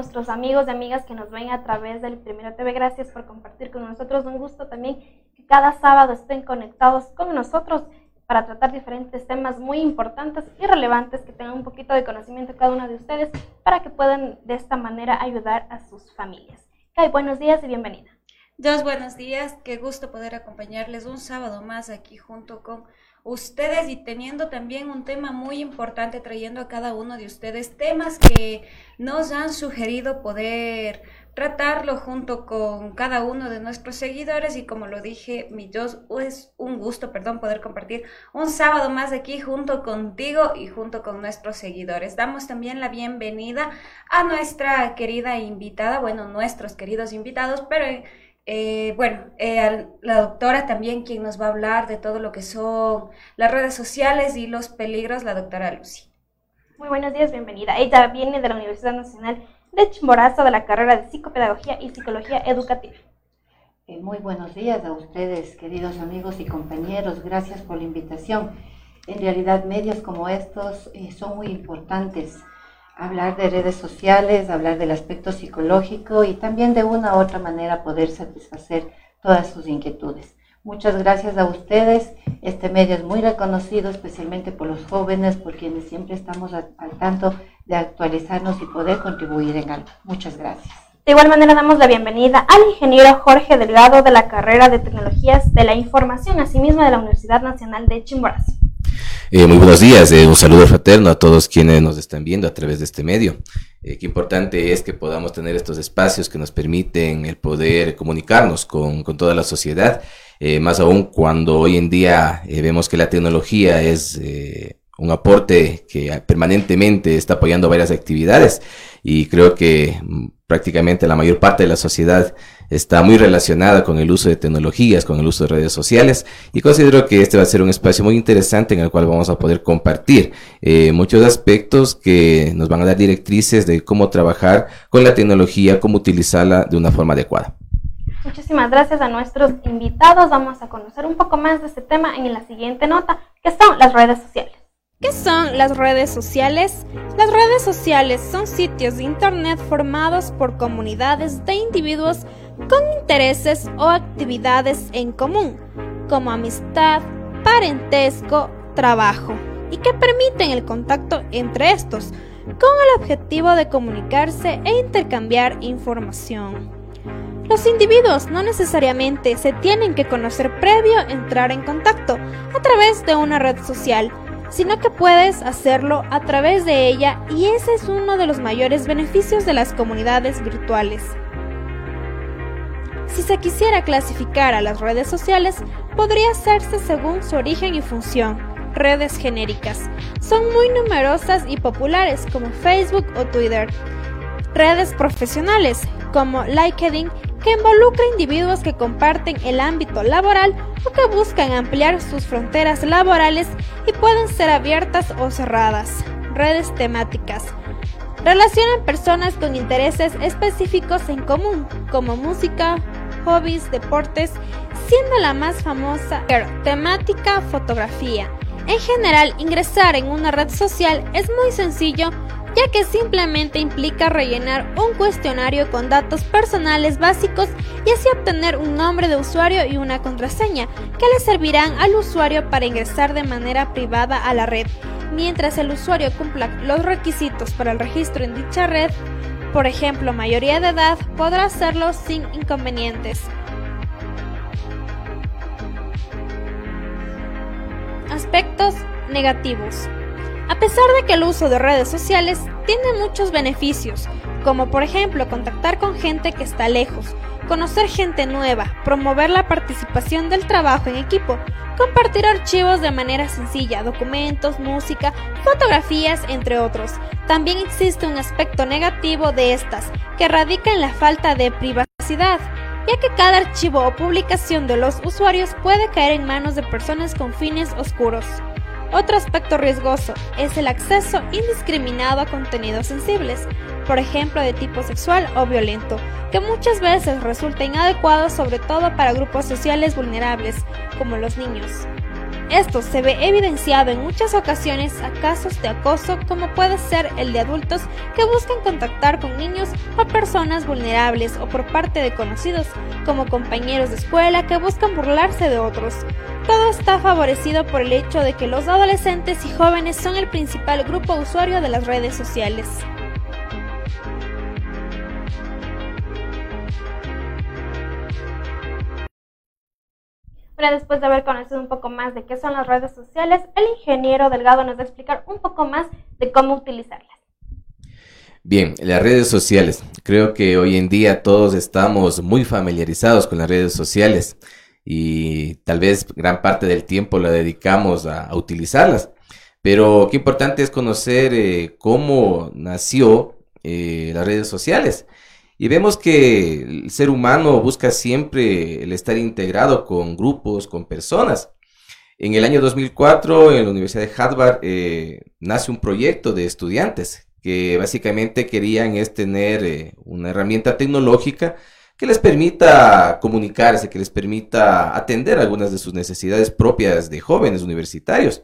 nuestros amigos y amigas que nos ven a través del Primero TV. Gracias por compartir con nosotros. Un gusto también que cada sábado estén conectados con nosotros para tratar diferentes temas muy importantes y relevantes, que tengan un poquito de conocimiento cada uno de ustedes para que puedan de esta manera ayudar a sus familias. Kai, buenos días y bienvenida. Dos buenos días, qué gusto poder acompañarles un sábado más aquí junto con ustedes y teniendo también un tema muy importante, trayendo a cada uno de ustedes temas que nos han sugerido poder tratarlo junto con cada uno de nuestros seguidores y como lo dije, mi Dios, es un gusto, perdón, poder compartir un sábado más aquí junto contigo y junto con nuestros seguidores. Damos también la bienvenida a nuestra querida invitada, bueno, nuestros queridos invitados, pero eh, bueno, eh, la doctora también quien nos va a hablar de todo lo que son las redes sociales y los peligros, la doctora Lucy. Muy buenos días, bienvenida. Ella viene de la Universidad Nacional de Chimborazo de la carrera de Psicopedagogía y Psicología Educativa. Eh, muy buenos días a ustedes, queridos amigos y compañeros. Gracias por la invitación. En realidad, medios como estos son muy importantes hablar de redes sociales, hablar del aspecto psicológico y también de una u otra manera poder satisfacer todas sus inquietudes. Muchas gracias a ustedes. Este medio es muy reconocido, especialmente por los jóvenes, por quienes siempre estamos al tanto de actualizarnos y poder contribuir en algo. Muchas gracias. De igual manera damos la bienvenida al ingeniero Jorge Delgado de la carrera de Tecnologías de la Información, asimismo de la Universidad Nacional de Chimborazo. Eh, muy buenos días, eh, un saludo fraterno a todos quienes nos están viendo a través de este medio. Eh, qué importante es que podamos tener estos espacios que nos permiten el poder comunicarnos con, con toda la sociedad, más aún cuando hoy en día vemos que la tecnología es un aporte que permanentemente está apoyando varias actividades y creo que prácticamente la mayor parte de la sociedad está muy relacionada con el uso de tecnologías, con el uso de redes sociales y considero que este va a ser un espacio muy interesante en el cual vamos a poder compartir eh, muchos aspectos que nos van a dar directrices de cómo trabajar con la tecnología, cómo utilizarla de una forma adecuada. Muchísimas gracias a nuestros invitados. Vamos a conocer un poco más de este tema en la siguiente nota, que son las redes sociales. ¿Qué son las redes sociales? Las redes sociales son sitios de Internet formados por comunidades de individuos con intereses o actividades en común, como amistad, parentesco, trabajo, y que permiten el contacto entre estos, con el objetivo de comunicarse e intercambiar información. Los individuos no necesariamente se tienen que conocer previo a entrar en contacto a través de una red social, sino que puedes hacerlo a través de ella y ese es uno de los mayores beneficios de las comunidades virtuales. Si se quisiera clasificar a las redes sociales, podría hacerse según su origen y función. Redes genéricas. Son muy numerosas y populares como Facebook o Twitter. Redes profesionales como LinkedIn que involucra individuos que comparten el ámbito laboral o que buscan ampliar sus fronteras laborales y pueden ser abiertas o cerradas. Redes temáticas relacionan personas con intereses específicos en común, como música, hobbies, deportes, siendo la más famosa temática fotografía. En general, ingresar en una red social es muy sencillo ya que simplemente implica rellenar un cuestionario con datos personales básicos y así obtener un nombre de usuario y una contraseña que le servirán al usuario para ingresar de manera privada a la red. Mientras el usuario cumpla los requisitos para el registro en dicha red, por ejemplo mayoría de edad, podrá hacerlo sin inconvenientes. Aspectos negativos. A pesar de que el uso de redes sociales tiene muchos beneficios, como por ejemplo contactar con gente que está lejos, conocer gente nueva, promover la participación del trabajo en equipo, compartir archivos de manera sencilla, documentos, música, fotografías, entre otros. También existe un aspecto negativo de estas, que radica en la falta de privacidad, ya que cada archivo o publicación de los usuarios puede caer en manos de personas con fines oscuros. Otro aspecto riesgoso es el acceso indiscriminado a contenidos sensibles, por ejemplo de tipo sexual o violento, que muchas veces resulta inadecuado sobre todo para grupos sociales vulnerables, como los niños. Esto se ve evidenciado en muchas ocasiones a casos de acoso como puede ser el de adultos que buscan contactar con niños o personas vulnerables o por parte de conocidos como compañeros de escuela que buscan burlarse de otros. Todo está favorecido por el hecho de que los adolescentes y jóvenes son el principal grupo usuario de las redes sociales. Después de haber conocido un poco más de qué son las redes sociales, el ingeniero Delgado nos va a explicar un poco más de cómo utilizarlas. Bien, las redes sociales. Creo que hoy en día todos estamos muy familiarizados con las redes sociales y tal vez gran parte del tiempo la dedicamos a, utilizarlas. Pero qué importante es conocer eh, cómo nació eh, las redes sociales. Y vemos que el ser humano busca siempre el estar integrado con grupos, con personas. En el año 2004, en la Universidad de Harvard, eh, nace un proyecto de estudiantes que básicamente querían es tener eh, una herramienta tecnológica que les permita comunicarse, que les permita atender algunas de sus necesidades propias de jóvenes universitarios.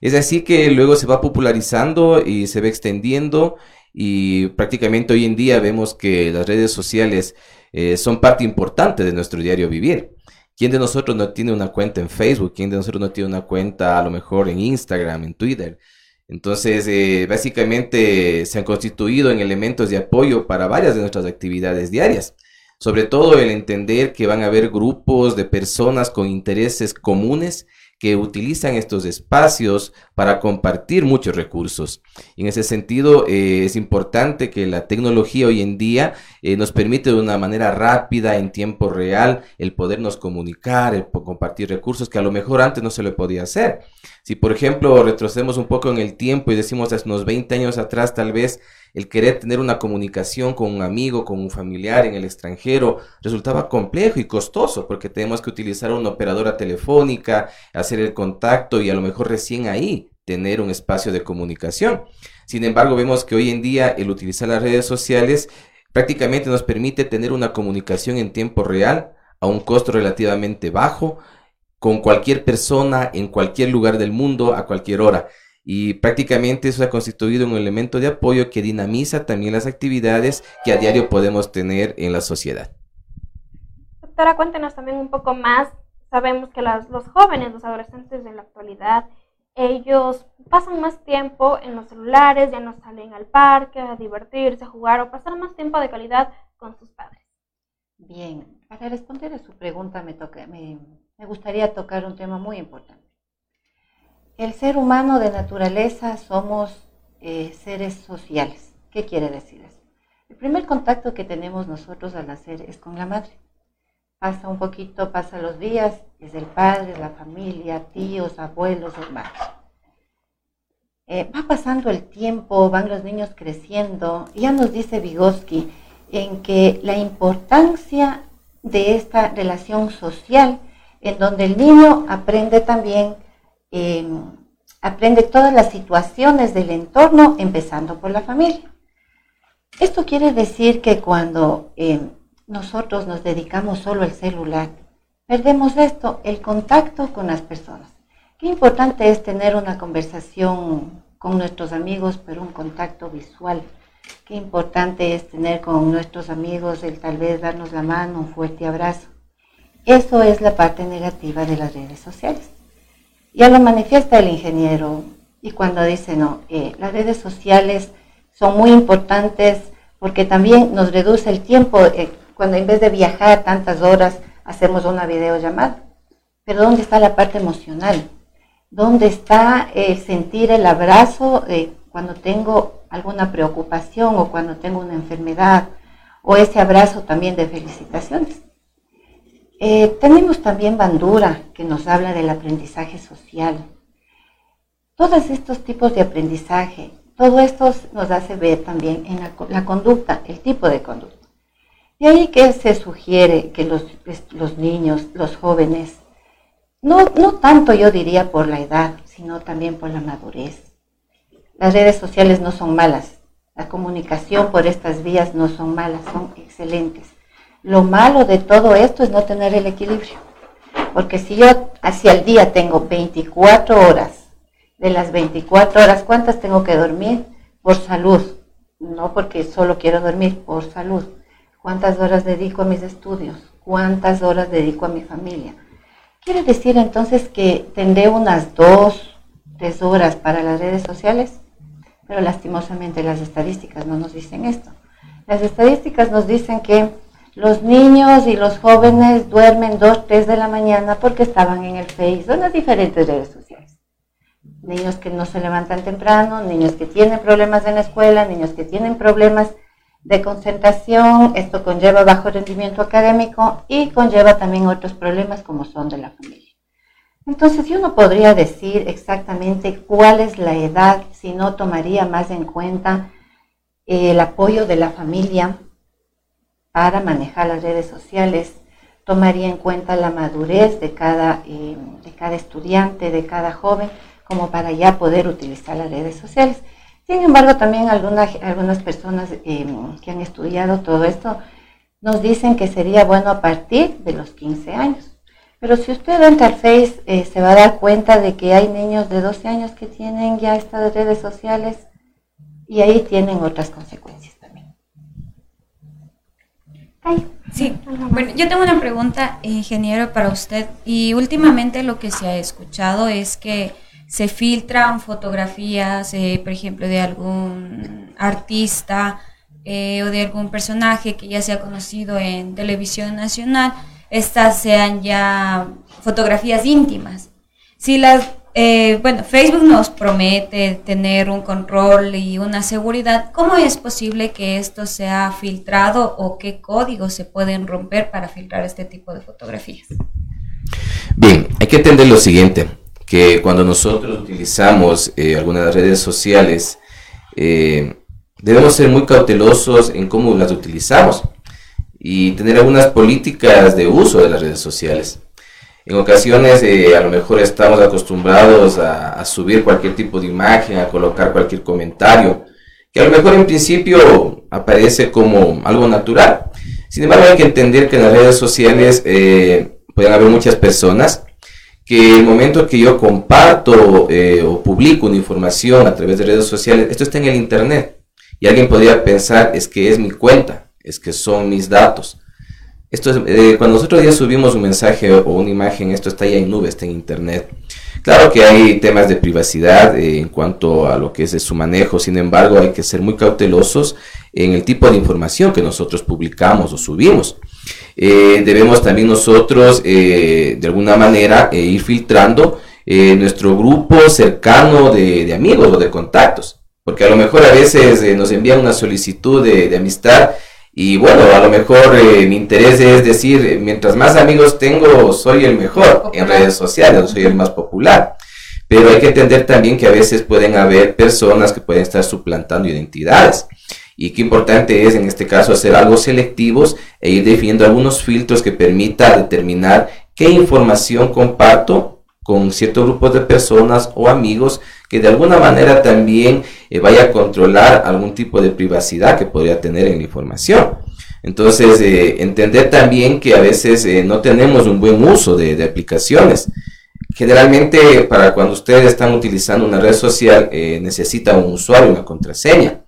Es así que luego se va popularizando y se va extendiendo y prácticamente hoy en día vemos que las redes sociales eh, son parte importante de nuestro diario vivir. ¿Quién de nosotros no tiene una cuenta en Facebook? ¿Quién de nosotros no tiene una cuenta a lo mejor en Instagram, en Twitter? Entonces, eh, básicamente se han constituido en elementos de apoyo para varias de nuestras actividades diarias. Sobre todo el entender que van a haber grupos de personas con intereses comunes que utilizan estos espacios para compartir muchos recursos. En ese sentido, eh, es importante que la tecnología hoy en día eh, nos permite de una manera rápida, en tiempo real, el podernos comunicar, el compartir recursos que a lo mejor antes no se lo podía hacer. Si, por ejemplo, retrocedemos un poco en el tiempo y decimos hace unos 20 años atrás, tal vez el querer tener una comunicación con un amigo, con un familiar en el extranjero, resultaba complejo y costoso porque tenemos que utilizar una operadora telefónica, hacer el contacto y a lo mejor recién ahí tener un espacio de comunicación. Sin embargo, vemos que hoy en día el utilizar las redes sociales prácticamente nos permite tener una comunicación en tiempo real a un costo relativamente bajo con cualquier persona en cualquier lugar del mundo a cualquier hora y prácticamente eso ha constituido un elemento de apoyo que dinamiza también las actividades que a diario podemos tener en la sociedad. Doctora, cuéntenos también un poco más. Sabemos que los jóvenes, los adolescentes de la actualidad, ellos pasan más tiempo en los celulares, ya no salen al parque a divertirse, a jugar o pasar más tiempo de calidad con sus padres. Bien, para responder a su pregunta me, me gustaría tocar un tema muy importante. El ser humano de naturaleza somos eh, seres sociales. ¿Qué quiere decir eso? El primer contacto que tenemos nosotros al nacer es con la madre. Pasa un poquito, pasa los días, es el padre, la familia, tíos, abuelos, hermanos. Eh, va pasando el tiempo, van los niños creciendo. Ya nos dice Vygotsky en que la importancia de esta relación social, en donde el niño aprende también Em, aprende todas las situaciones del entorno, empezando por la familia. Esto quiere decir que cuando em, nosotros nos dedicamos solo al celular, perdemos esto, el contacto con las personas. Qué importante es tener una conversación con nuestros amigos, pero un contacto visual. Qué importante es tener con nuestros amigos el tal vez darnos la mano, un fuerte abrazo. Eso es la parte negativa de las redes sociales. Ya lo manifiesta el ingeniero y cuando dice, no, eh, las redes sociales son muy importantes porque también nos reduce el tiempo, eh, cuando en vez de viajar tantas horas hacemos una videollamada. Pero ¿dónde está la parte emocional? ¿Dónde está el sentir el abrazo eh, cuando tengo alguna preocupación o cuando tengo una enfermedad? O ese abrazo también de felicitaciones. Eh, tenemos también Bandura, que nos habla del aprendizaje social. Todos estos tipos de aprendizaje, todo esto nos hace ver también en la, conducta, el tipo de conducta. De ahí que se sugiere que los, los niños, los jóvenes, no, no tanto yo diría por la edad, sino también por la madurez. Las redes sociales no son malas, la comunicación por estas vías no son malas, son excelentes lo malo de todo esto es no tener el equilibrio. Porque si yo hacia el día tengo 24 horas, de las 24 horas, ¿cuántas tengo que dormir? Por salud, no porque solo quiero dormir, por salud. ¿Cuántas horas dedico a mis estudios? ¿Cuántas horas dedico a mi familia? Quiere decir entonces que tendré unas dos, tres horas para las redes sociales, pero lastimosamente las estadísticas no nos dicen esto. Las estadísticas nos dicen que los niños y los jóvenes duermen dos, tres de la mañana porque estaban en el Face o en las diferentes redes sociales. Niños que no se levantan temprano, niños que tienen problemas en la escuela, niños que tienen problemas de concentración, esto conlleva bajo rendimiento académico y conlleva también otros problemas como son de la familia. Entonces yo no podría decir exactamente cuál es la edad si no tomaría más en cuenta el apoyo de la familia para manejar las redes sociales, tomaría en cuenta la madurez de cada, eh, de cada estudiante, de cada joven, como para ya poder utilizar las redes sociales. Sin embargo, también algunas, algunas personas eh, que han estudiado todo esto nos dicen que sería bueno a partir de los 15 años. Pero si usted entra al Face, eh, se va a dar cuenta de que hay niños de 12 años que tienen ya estas redes sociales y ahí tienen otras consecuencias también. Sí, bueno, yo tengo una pregunta, ingeniero, para usted. Y últimamente lo que se ha escuchado es que se filtran fotografías, eh, por ejemplo, de algún artista eh, o de algún personaje que ya se ha conocido en televisión nacional, estas sean ya fotografías íntimas. Si las, eh, bueno, Facebook nos promete tener un control y una seguridad, ¿cómo es posible que esto sea filtrado o qué códigos se pueden romper para filtrar este tipo de fotografías? Bien, hay que entender lo siguiente que cuando nosotros utilizamos eh, algunas redes sociales, eh, debemos ser muy cautelosos en cómo las utilizamos y tener algunas políticas de uso de las redes sociales. En ocasiones eh, a lo mejor estamos acostumbrados a, a, subir cualquier tipo de imagen, a colocar cualquier comentario, que a lo mejor en principio aparece como algo natural. Sin embargo hay que entender que en las redes sociales pueden haber muchas personas que el momento que yo comparto eh, o publico una información a través de redes sociales, esto está en el Internet. Y alguien podría pensar, es que es mi cuenta, es que son mis datos. Esto es, eh, cuando nosotros ya subimos un mensaje o una imagen, esto está ya en nube, está en Internet. Claro que hay temas de privacidad eh, en cuanto a lo que es su manejo, sin embargo hay que ser muy cautelosos en el tipo de información que nosotros publicamos o subimos. Eh, debemos también nosotros eh, de alguna manera ir filtrando nuestro grupo cercano de, amigos o de contactos, porque a lo mejor a veces nos envían una solicitud de, amistad y bueno, a lo mejor mi interés es decir, mientras más amigos tengo, soy el mejor en redes sociales, soy el más popular. Pero hay que entender también que a veces pueden haber personas que pueden estar suplantando identidades y qué importante es en este caso hacer algo selectivos e ir definiendo algunos filtros que permita determinar qué información comparto con ciertos grupos de personas o amigos que de alguna manera también eh, vaya a controlar algún tipo de privacidad que podría tener en la información. Entonces, eh, entender también que a veces eh, no tenemos un buen uso de, aplicaciones. Generalmente, para cuando ustedes están utilizando una red social, necesita un usuario, una contraseña.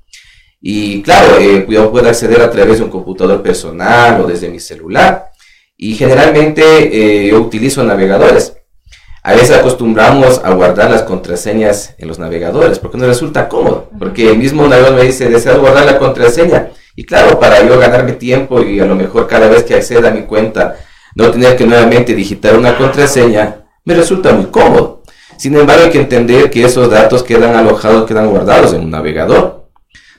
Y claro, yo puedo acceder a través de un computador personal o desde mi celular. Y generalmente yo utilizo navegadores. A veces acostumbramos a guardar las contraseñas en los navegadores porque nos resulta cómodo. Porque el mismo navegador me dice, deseo guardar la contraseña. Y claro, para yo ganarme tiempo y a lo mejor cada vez que acceda a mi cuenta no tener que nuevamente digitar una contraseña, me resulta muy cómodo. Sin embargo, hay que entender que esos datos quedan alojados, quedan guardados en un navegador.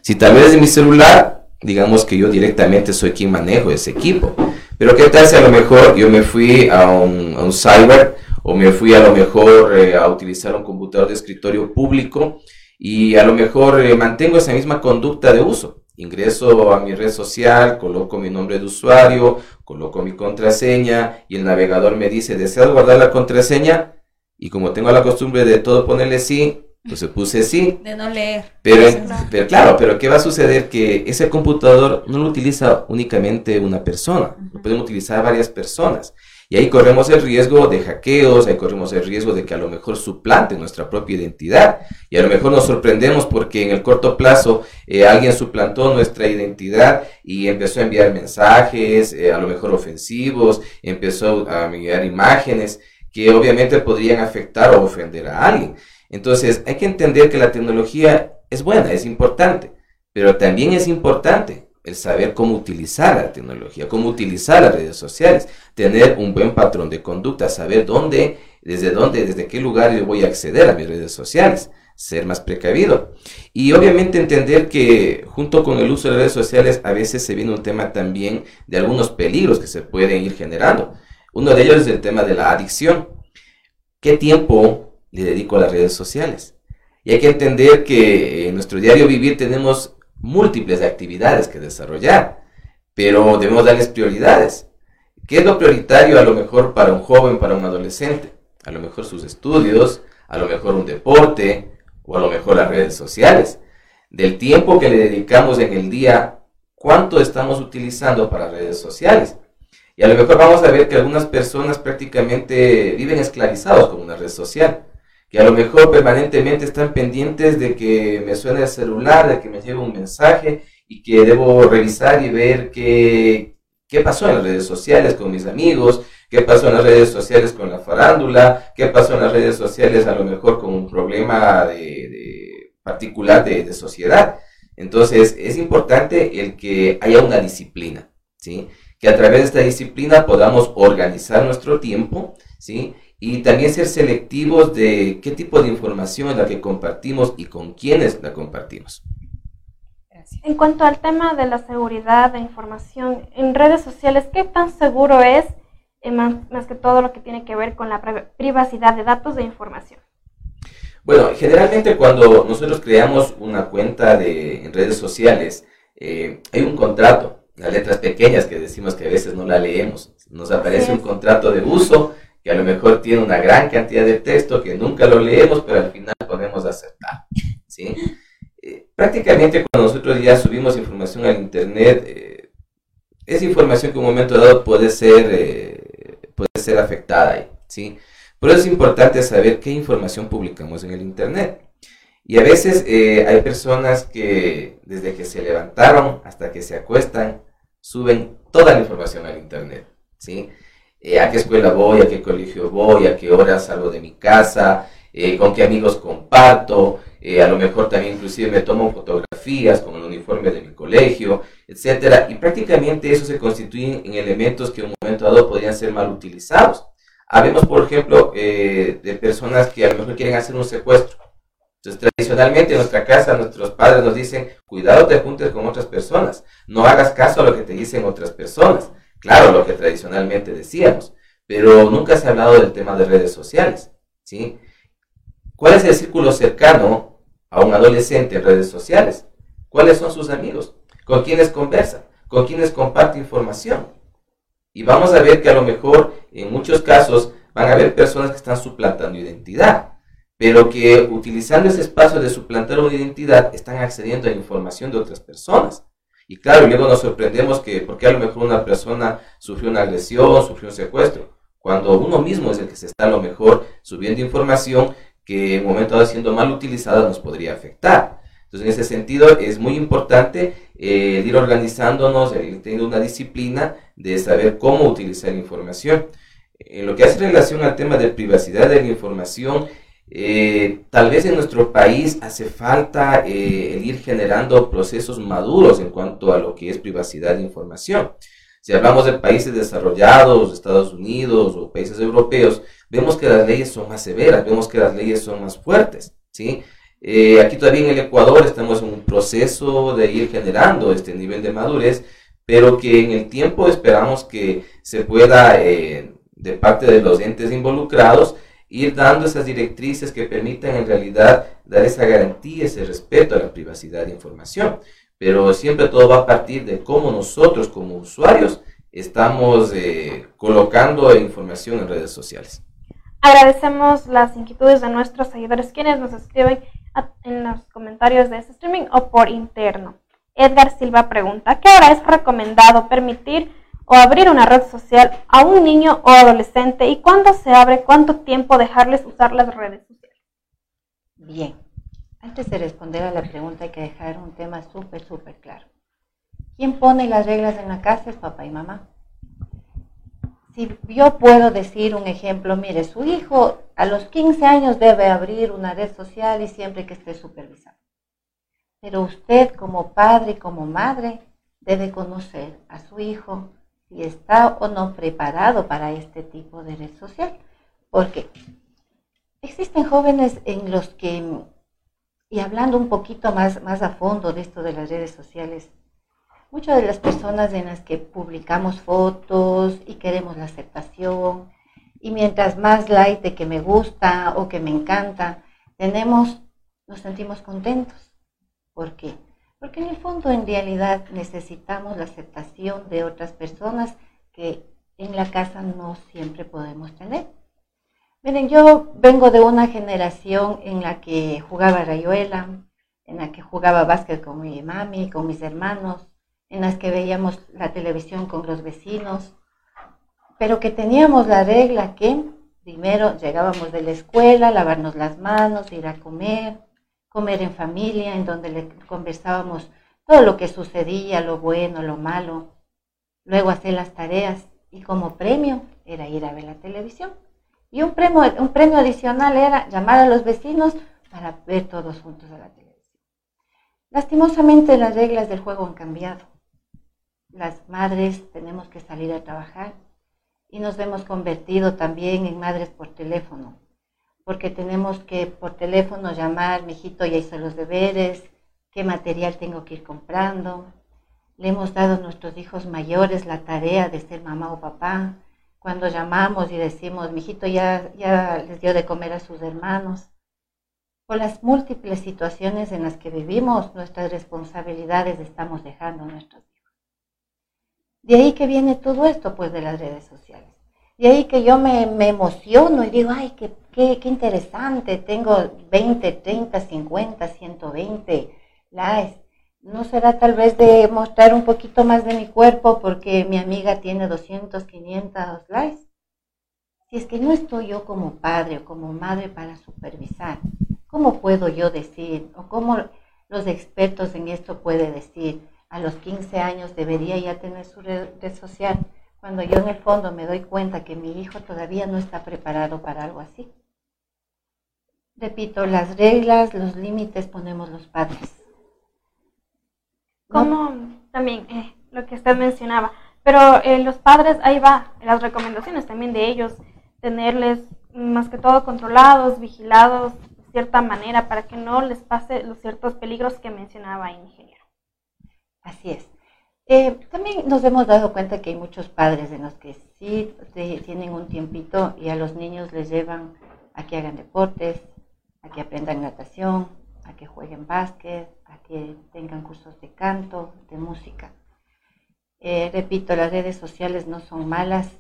Si tal vez de mi celular, digamos que yo directamente soy quien manejo ese equipo. Pero qué tal si a lo mejor yo me fui a un, a un cyber o me fui a lo mejor eh, a utilizar un computador de escritorio público y a lo mejor eh, mantengo esa misma conducta de uso. Ingreso a mi red social, coloco mi nombre de usuario, coloco mi contraseña y el navegador me dice, ¿deseas guardar la contraseña? Y como tengo la costumbre de todo ponerle sí, entonces puse sí. De no leer. Pero, pero claro, pero ¿qué va a suceder? Que ese computador no lo utiliza únicamente una persona, lo pueden utilizar varias personas. Y ahí corremos el riesgo de hackeos, ahí corremos el riesgo de que a lo mejor suplante nuestra propia identidad. Y a lo mejor nos sorprendemos porque en el corto plazo eh, alguien suplantó nuestra identidad y empezó a enviar mensajes, eh, a lo mejor ofensivos, empezó a enviar imágenes que obviamente podrían afectar o ofender a alguien. Entonces hay que entender que la tecnología es buena, es importante, pero también es importante el saber cómo utilizar la tecnología, cómo utilizar las redes sociales, tener un buen patrón de conducta, saber dónde, desde dónde, desde qué lugar yo voy a acceder a mis redes sociales, ser más precavido. Y obviamente entender que junto con el uso de redes sociales a veces se viene un tema también de algunos peligros que se pueden ir generando. Uno de ellos es el tema de la adicción. ¿Qué tiempo le dedico a las redes sociales? Y hay que entender que en nuestro diario vivir tenemos múltiples actividades que desarrollar, pero debemos darles prioridades. ¿Qué es lo prioritario a lo mejor para un joven, para un adolescente? A lo mejor sus estudios, a lo mejor un deporte o a lo mejor las redes sociales. Del tiempo que le dedicamos en el día, ¿cuánto estamos utilizando para redes sociales? Y a lo mejor vamos a ver que algunas personas prácticamente viven esclavizados con una red social que a lo mejor permanentemente están pendientes de que me suene el celular, de que me llegue un mensaje y que debo revisar y ver qué, qué pasó en las redes sociales con mis amigos, qué pasó en las redes sociales con la farándula, qué pasó en las redes sociales a lo mejor con un problema de, particular de, de, sociedad. Entonces es importante el que haya una disciplina, ¿sí? que a través de esta disciplina podamos organizar nuestro tiempo, ¿sí? Y también ser selectivos de qué tipo de información es la que compartimos y con quiénes la compartimos. En cuanto al tema de la seguridad de información en redes sociales, ¿qué tan seguro es, eh, más, que todo lo que tiene que ver con la privacidad de datos de información? Bueno, generalmente cuando nosotros creamos una cuenta de, en redes sociales, eh, hay un contrato, las letras pequeñas que decimos que a veces no la leemos. Nos aparece un contrato de uso que a lo mejor tiene una gran cantidad de texto que nunca lo leemos, pero al final podemos acertar. ¿sí? Eh, prácticamente cuando nosotros ya subimos información al Internet, eh, esa información que en un momento dado puede ser, eh, puede ser afectada. ¿sí? Por eso es importante saber qué información publicamos en el Internet. Y a veces hay personas que desde que se levantaron hasta que se acuestan, suben toda la información al Internet. ¿sí? Eh, a qué escuela voy, a qué colegio voy, a qué hora salgo de mi casa, eh, con qué amigos comparto, eh, a lo mejor también inclusive me tomo fotografías con el uniforme de mi colegio, etcétera, y prácticamente eso se constituye en elementos que en un momento dado podrían ser mal utilizados. Habemos, por ejemplo, de personas que a lo mejor quieren hacer un secuestro. Entonces, tradicionalmente en nuestra casa nuestros padres nos dicen, cuidado te juntes con otras personas, no hagas caso a lo que te dicen otras personas. Claro, lo que tradicionalmente decíamos, pero nunca se ha hablado del tema de redes sociales, ¿sí? ¿Cuál es el círculo cercano a un adolescente en redes sociales? ¿Cuáles son sus amigos? ¿Con quiénes conversa? ¿Con quiénes comparte información? Y vamos a ver que a lo mejor en muchos casos van a haber personas que están suplantando identidad, pero que utilizando ese espacio de suplantar una identidad están accediendo a información de otras personas. Y claro, luego nos sorprendemos que, porque a lo mejor una persona sufrió una agresión, sufrió un secuestro, cuando uno mismo es el que se está a lo mejor subiendo información que en un momento dado siendo mal utilizada nos podría afectar. Entonces, en ese sentido, es muy importante eh, ir organizándonos, ir teniendo una disciplina de saber cómo utilizar la información. En lo que hace relación al tema de privacidad de la información, eh, tal vez en nuestro país hace falta eh, el ir generando procesos maduros en cuanto a lo que es privacidad de información. Si hablamos de países desarrollados, Estados Unidos o países europeos, vemos que las leyes son más severas, vemos que las leyes son más fuertes. ¿sí? Eh, aquí todavía en el Ecuador estamos en un proceso de ir generando este nivel de madurez, pero que en el tiempo esperamos que se pueda, de parte de los entes involucrados, ir dando esas directrices que permitan en realidad dar esa garantía, ese respeto a la privacidad de información. Pero siempre todo va a partir de cómo nosotros como usuarios estamos eh, colocando información en redes sociales. Agradecemos las inquietudes de nuestros seguidores quienes nos escriben en los comentarios de este streaming o por interno. Edgar Silva pregunta, ¿qué hora es recomendado permitir o abrir una red social a un niño o adolescente y cuándo se abre, cuánto tiempo dejarles usar las redes sociales? Bien, antes de responder a la pregunta hay que dejar un tema súper, súper claro. ¿Quién pone las reglas en la casa es papá y mamá? Si yo puedo decir un ejemplo, mire, su hijo a los 15 años debe abrir una red social y siempre que esté supervisado. Pero usted como padre y como madre debe conocer a su hijo si está o no preparado para este tipo de red social. Porque existen jóvenes en los que, y hablando un poquito más, más a fondo de esto de las redes sociales, muchas de las personas en las que publicamos fotos y queremos la aceptación, y mientras más like de que me gusta o que me encanta, tenemos, nos sentimos contentos. ¿Por qué? Porque en el fondo, en realidad, necesitamos la aceptación de otras personas que en la casa no siempre podemos tener. Miren, yo vengo de una generación en la que jugaba rayuela, en la que jugaba básquet con mi mami, con mis hermanos, en las que veíamos la televisión con los vecinos, pero que teníamos la regla que primero llegábamos de la escuela, lavarnos las manos, ir a comer, comer en familia, en donde le conversábamos todo lo que sucedía, lo bueno, lo malo, luego hacer las tareas y como premio era ir a ver la televisión. Y un premio, un premio adicional era llamar a los vecinos para ver todos juntos a la televisión. Lastimosamente las reglas del juego han cambiado las madres tenemos que salir a trabajar y nos hemos convertido también en madres por teléfono, porque tenemos que por teléfono llamar, mi hijito ya hizo los deberes, qué material tengo que ir comprando. Le hemos dado a nuestros hijos mayores la tarea de ser mamá o papá. Cuando llamamos y decimos, mi hijito ya, ya les dio de comer a sus hermanos. Por las múltiples situaciones en las que vivimos, nuestras responsabilidades estamos dejando a nuestros de ahí que viene todo esto, pues, de las redes sociales. De ahí que yo me, emociono y digo, ay, qué, qué, interesante, tengo 20, 30, 50, 120 likes. ¿No será tal vez de mostrar un poquito más de mi cuerpo porque mi amiga tiene 200, 500 likes? Si es que no estoy yo como padre o como madre para supervisar, ¿cómo puedo yo decir o cómo los expertos en esto pueden decir? a los 15 años debería ya tener su red, social, cuando yo en el fondo me doy cuenta que mi hijo todavía no está preparado para algo así. Repito, las reglas, los límites ponemos los padres. Como también eh, lo que usted mencionaba, pero eh, los padres, ahí va, las recomendaciones también de ellos, tenerles más que todo controlados, vigilados de cierta manera para que no les pase los ciertos peligros que mencionaba ingeniero. Así es. Eh, también nos hemos dado cuenta que hay muchos padres en los que sí tienen un tiempito y a los niños les llevan a que hagan deportes, a que aprendan natación, a que jueguen básquet, a que tengan cursos de canto, de música. Eh, repito, las redes sociales no son malas,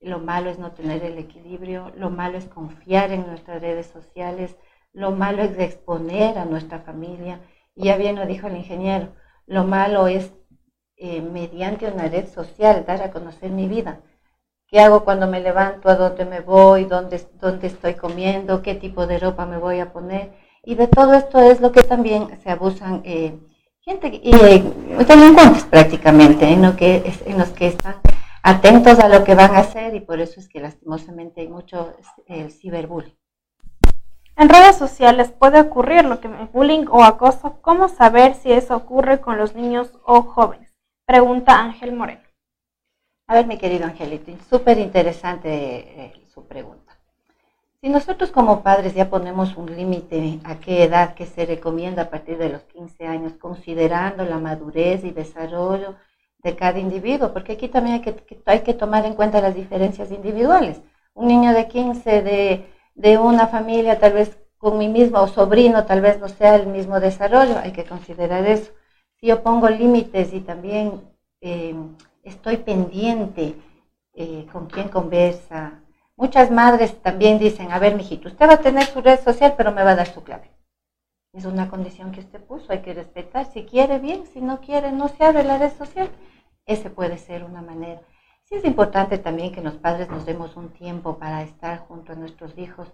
lo malo es no tener el equilibrio, lo malo es confiar en nuestras redes sociales, lo malo es exponer a nuestra familia. Y ya bien lo dijo el ingeniero, lo malo es eh, mediante una red social dar a conocer mi vida. ¿Qué hago cuando me levanto? ¿A dónde me voy? ¿Dónde, dónde estoy comiendo? ¿Qué tipo de ropa me voy a poner? Y de todo esto es lo que también se abusan eh, gente y eh, delincuentes prácticamente, en, lo que, en los que están atentos a lo que van a hacer y por eso es que lastimosamente hay mucho el ciberbullying. En redes sociales puede ocurrir lo que bullying o acoso. ¿Cómo saber si eso ocurre con los niños o jóvenes? Pregunta Ángel Moreno. A ver, mi querido Angelito, súper interesante eh, su pregunta. Si nosotros como padres ya ponemos un límite a qué edad que se recomienda a partir de los 15 años, considerando la madurez y desarrollo de cada individuo, porque aquí también hay que, hay que tomar en cuenta las diferencias individuales. Un niño de 15, de de una familia, tal vez con mi mismo o sobrino, tal vez no sea el mismo desarrollo, hay que considerar eso. Si yo pongo límites y también eh, estoy pendiente eh, con quién conversa. Muchas madres también dicen, a ver, mijito, usted va a tener su red social, pero me va a dar su clave. Es una condición que usted puso, hay que respetar. Si quiere, bien, si no quiere, no se abre la red social. Ese puede ser una manera. Sí es importante también que los padres nos demos un tiempo para estar junto a nuestros hijos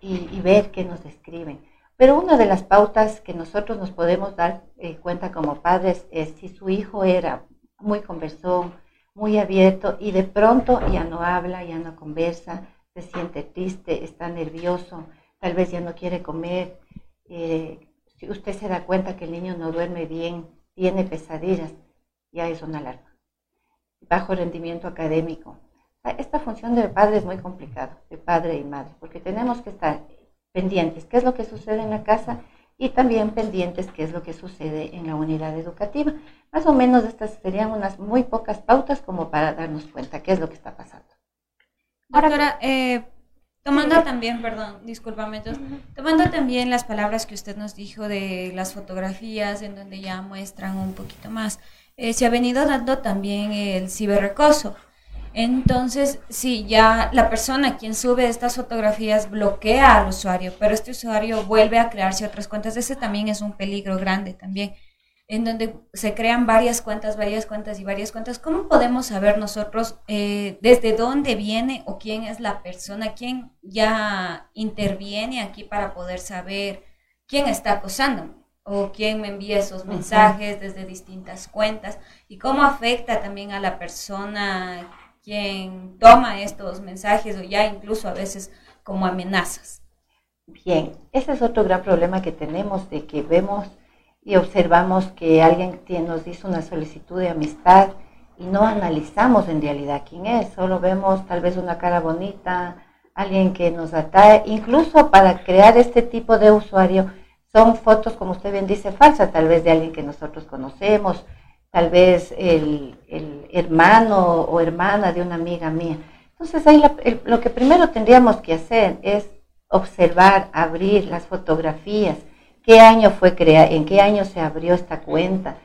y, ver qué nos escriben. Pero una de las pautas que nosotros nos podemos dar eh, cuenta como padres es si su hijo era muy conversón, muy abierto y de pronto ya no habla, ya no conversa, se siente triste, está nervioso, tal vez ya no quiere comer. Eh, si usted se da cuenta que el niño no duerme bien, tiene pesadillas, ya es una alarma. Bajo rendimiento académico. Esta función de padre es muy complicada, de padre y madre, porque tenemos que estar pendientes qué es lo que sucede en la casa y también pendientes qué es lo que sucede en la unidad educativa. Más o menos estas serían unas muy pocas pautas como para darnos cuenta qué es lo que está pasando. Doctora, eh, tomando también, perdón, discúlpame, tomando también las palabras que usted nos dijo de las fotografías en donde ya muestran un poquito más, eh, se ha venido dando también el ciberrecoso. Entonces, sí, ya la persona quien sube estas fotografías bloquea al usuario, pero este usuario vuelve a crearse otras cuentas. Ese también es un peligro grande también en donde se crean varias cuentas, varias cuentas y varias cuentas, ¿cómo podemos saber nosotros eh, desde dónde viene o quién es la persona, quién ya interviene aquí para poder saber quién está acosando o quién me envía esos mensajes desde distintas cuentas y cómo afecta también a la persona quien toma estos mensajes o ya incluso a veces como amenazas? Bien, ese es otro gran problema que tenemos de que vemos y observamos que alguien nos hizo una solicitud de amistad y no analizamos en realidad quién es, solo vemos tal vez una cara bonita, alguien que nos atrae, incluso para crear este tipo de usuario son fotos, como usted bien dice, falsas, tal vez de alguien que nosotros conocemos, tal vez el, hermano o hermana de una amiga mía. Entonces ahí lo que primero tendríamos que hacer es observar, abrir las fotografías, qué año fue creada, en qué año se abrió esta cuenta,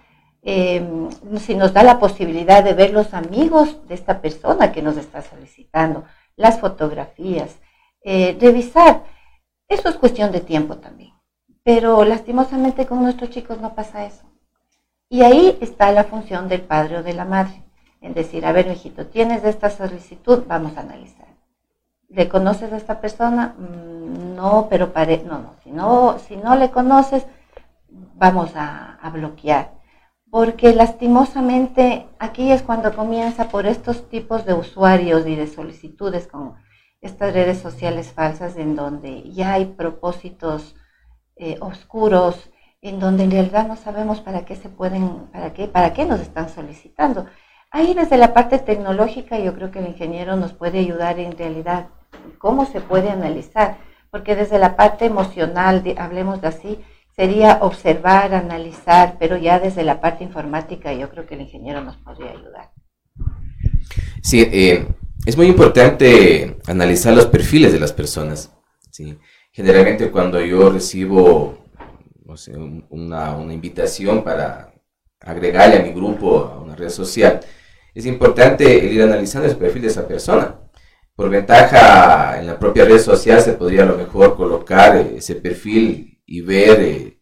em, si nos da la posibilidad de ver los amigos de esta persona que nos está solicitando, las fotografías, eh, revisar. Eso es cuestión de tiempo también, pero lastimosamente con nuestros chicos no pasa eso. Y ahí está la función del padre o de la madre, en decir, a ver, hijito, tienes esta solicitud, vamos a analizar. ¿Le conoces a esta persona? Mm, no, pero pare no, no, si no, si no le conoces, vamos a, a bloquear. Porque lastimosamente aquí es cuando comienza por estos tipos de usuarios y de solicitudes con estas redes sociales falsas en donde ya hay propósitos eh, oscuros, en donde en realidad no sabemos para qué se pueden, para qué, para qué nos están solicitando. Ahí desde la parte tecnológica yo creo que el ingeniero nos puede ayudar en realidad cómo se puede analizar, porque desde la parte emocional, hablemos de así, sería observar, analizar, pero ya desde la parte informática yo creo que el ingeniero nos podría ayudar. Sí, eh, es muy importante analizar los perfiles de las personas. ¿sí? Generalmente cuando yo recibo una, una invitación para agregarle a mi grupo a una red social, es importante ir analizando el perfil de esa persona por ventaja en la propia red social se podría a lo mejor colocar eh, ese perfil y ver eh,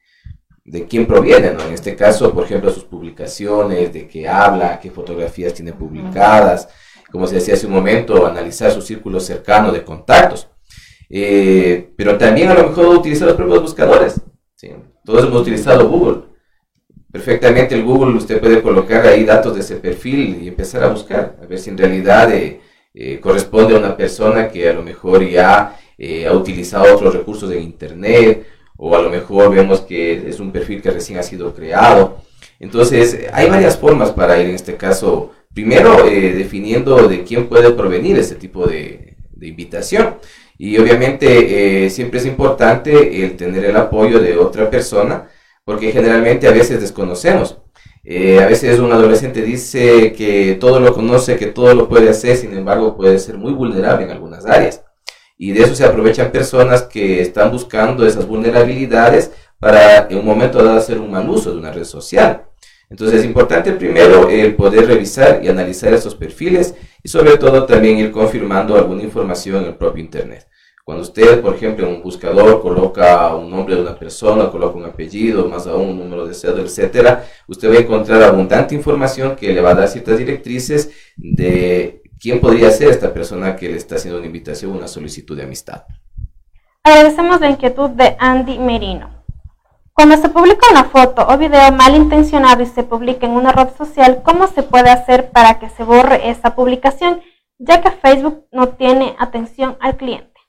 de quién proviene, ¿no? En este caso, por ejemplo, sus publicaciones, de qué habla, qué fotografías tiene publicadas, como se decía hace un momento, analizar su círculo cercano de contactos. Eh, pero también a lo mejor utilizar los propios buscadores. Todos hemos utilizado Google. Perfectamente el Google usted puede colocar ahí datos de ese perfil y empezar a buscar, a ver si en realidad... Eh, corresponde a una persona que a lo mejor ya eh, ha utilizado otros recursos de Internet o a lo mejor vemos que es un perfil que recién ha sido creado. Entonces, hay varias formas para ir en este caso, primero eh, definiendo de quién puede provenir este tipo de invitación. Y obviamente siempre es importante el tener el apoyo de otra persona, porque generalmente a veces desconocemos. Eh, a veces un adolescente dice que todo lo conoce, que todo lo puede hacer, sin embargo puede ser muy vulnerable en algunas áreas. Y de eso se aprovechan personas que están buscando esas vulnerabilidades para en un momento dado hacer un mal uso de una red social. Entonces es importante primero el poder revisar y analizar estos perfiles y sobre todo también ir confirmando alguna información en el propio Internet. Cuando usted, por ejemplo, en un buscador coloca un nombre de una persona, coloca un apellido, más aún un número de cédula, etcétera, usted va a encontrar abundante información que le va a dar ciertas directrices de ¿quién podría ser esta persona que le está haciendo una invitación, una solicitud de amistad? Agradecemos la inquietud de Andy Merino. Cuando se publica una foto o video malintencionado y se publica en una red social, ¿cómo se puede hacer para que se borre esa publicación, ya que Facebook no tiene atención al cliente?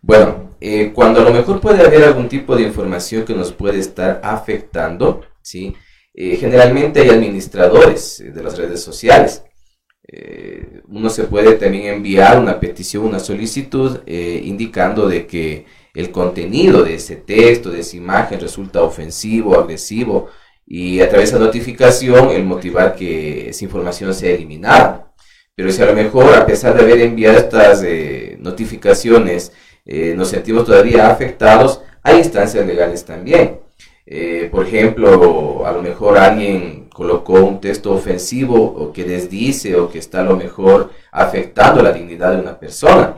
Bueno, eh, cuando a lo mejor puede haber algún tipo de información que nos puede estar afectando, ¿sí? Eh, generalmente hay administradores eh, de las redes sociales. uno se puede también enviar una petición, una solicitud indicando de que el contenido de ese texto, de esa imagen resulta ofensivo, agresivo y a través de esa notificación el motivar que esa información sea eliminada. Pero si a lo mejor a pesar de haber enviado estas notificaciones eh, nos sentimos todavía afectados, hay instancias legales también. Eh, por ejemplo, a lo mejor alguien colocó un texto ofensivo o que desdice o que está a lo mejor afectando la dignidad de una persona.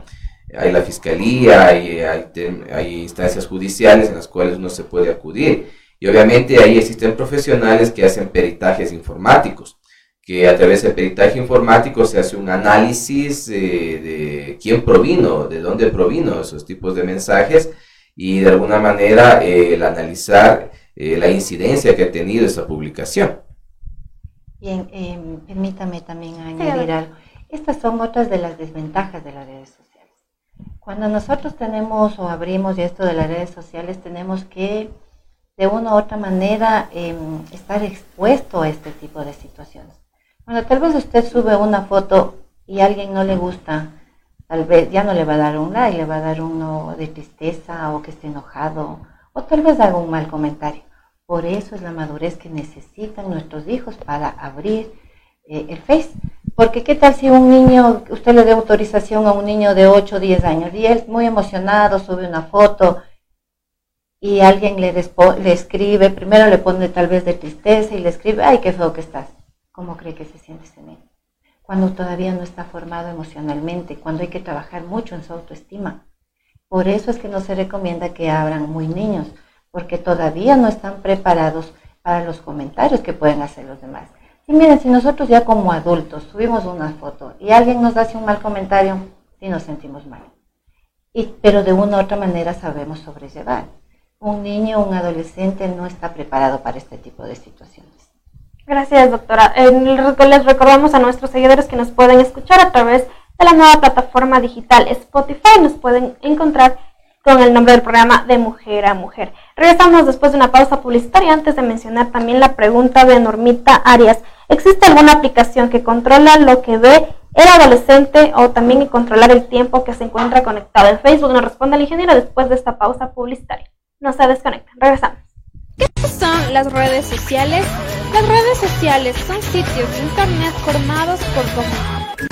Hay la fiscalía, hay, hay, hay instancias judiciales en las cuales uno se puede acudir. Y obviamente ahí existen profesionales que hacen peritajes informáticos que a través del peritaje informático se hace un análisis de quién provino, de dónde provino esos tipos de mensajes y de alguna manera eh, el analizar eh, la incidencia que ha tenido esa publicación. Bien, em, permítame también añadir algo. Estas son otras de las desventajas de las redes sociales. Cuando nosotros tenemos o abrimos esto de las redes sociales, tenemos que de una u otra manera em, estar expuesto a este tipo de situaciones. Bueno, tal vez usted sube una foto y a alguien no le gusta, tal vez ya no le va a dar un like, le va a dar uno de tristeza o que esté enojado, o tal vez haga un mal comentario. Por eso es la madurez que necesitan nuestros hijos para abrir eh, el Face. Porque qué tal si un niño, usted le dé autorización a un niño de 8 o 10 años y él muy emocionado sube una foto y alguien le, le escribe, primero le pone tal vez de tristeza y le escribe, ay, qué feo que estás ¿Cómo cree que se siente ese niño? Cuando todavía no está formado emocionalmente, cuando hay que trabajar mucho en su autoestima. Por eso es que no se recomienda que abran muy niños, porque todavía no están preparados para los comentarios que pueden hacer los demás. Y miren, si nosotros ya como adultos subimos una foto y alguien nos hace un mal comentario, sí nos sentimos mal. Y, pero de una u otra manera sabemos sobrellevar. Un niño, un adolescente no está preparado para este tipo de situaciones. Gracias, doctora. les recordamos a nuestros seguidores que nos pueden escuchar a través de la nueva plataforma digital Spotify. Nos pueden encontrar con el nombre del programa de Mujer a Mujer. Regresamos después de una pausa publicitaria antes de mencionar también la pregunta de Normita Arias. ¿Existe alguna aplicación que controla lo que ve el adolescente o también controlar el tiempo que se encuentra conectado? En Facebook nos responde el ingeniero después de esta pausa publicitaria. No se desconecten. Regresamos. ¿Qué son las redes sociales? Las redes sociales son sitios de internet formados por comunidades.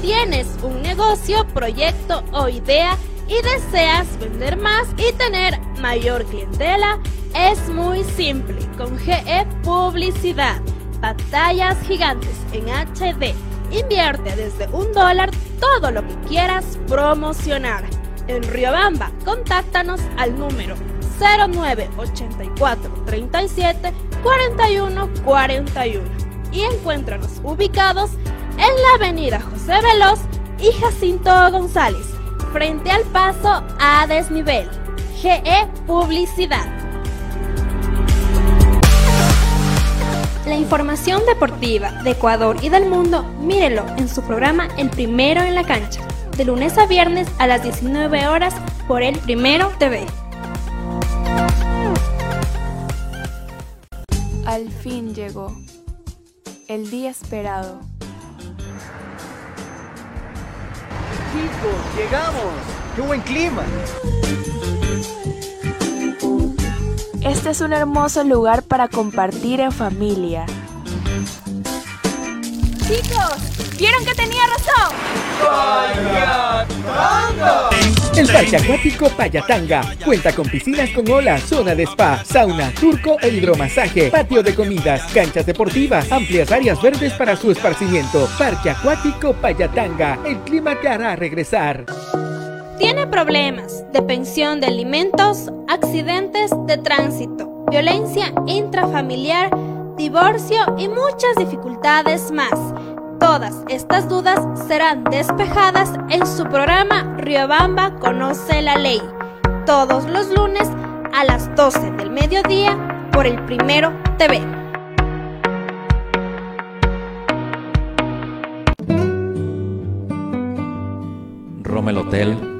Tienes un negocio, proyecto o idea y deseas vender más y tener mayor clientela, es muy simple con GE Publicidad. Pantallas gigantes en HD. Invierte desde un dólar todo lo que quieras promocionar. En Riobamba, contáctanos al número 0984 37 41 41 y encuéntranos ubicados en la avenida José Veloz y Jacinto González, frente al paso a desnivel. GE Publicidad. La información deportiva de Ecuador y del mundo, mírelo en su programa El Primero en la Cancha, de lunes a viernes a las 19 horas por El Primero TV. Al fin llegó, el día esperado. Chicos, llegamos. ¡Qué buen clima! Este es un hermoso lugar para compartir en familia. Chicos, ¿vieron que tenía razón? El Parque Acuático Payatanga cuenta con piscinas con olas, zona de spa, sauna, turco e hidromasaje, patio de comidas, canchas deportivas, amplias áreas verdes para su esparcimiento. Parque Acuático Payatanga, el clima te hará regresar. Tiene problemas de pensión de alimentos, accidentes de tránsito, violencia intrafamiliar, divorcio y muchas dificultades más Todas estas dudas serán despejadas en su programa Riobamba Conoce la Ley, todos los lunes a las 12 del mediodía por el Primero TV. Romel Hotel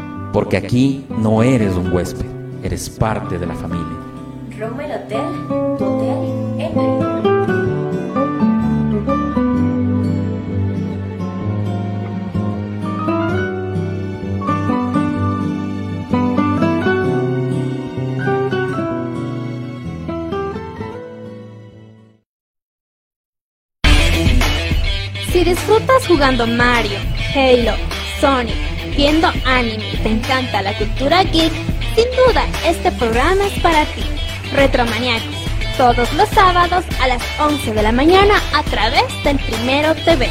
Porque aquí no eres un huésped, eres parte de la familia. Rommel Hotel, tu hotel en. Si disfrutas jugando Mario, Halo, Sonic, viendo anime y te encanta la cultura geek, sin duda este programa es para ti. Retromaniacos, todos los sábados a las 11 de la mañana a través del Primero TV.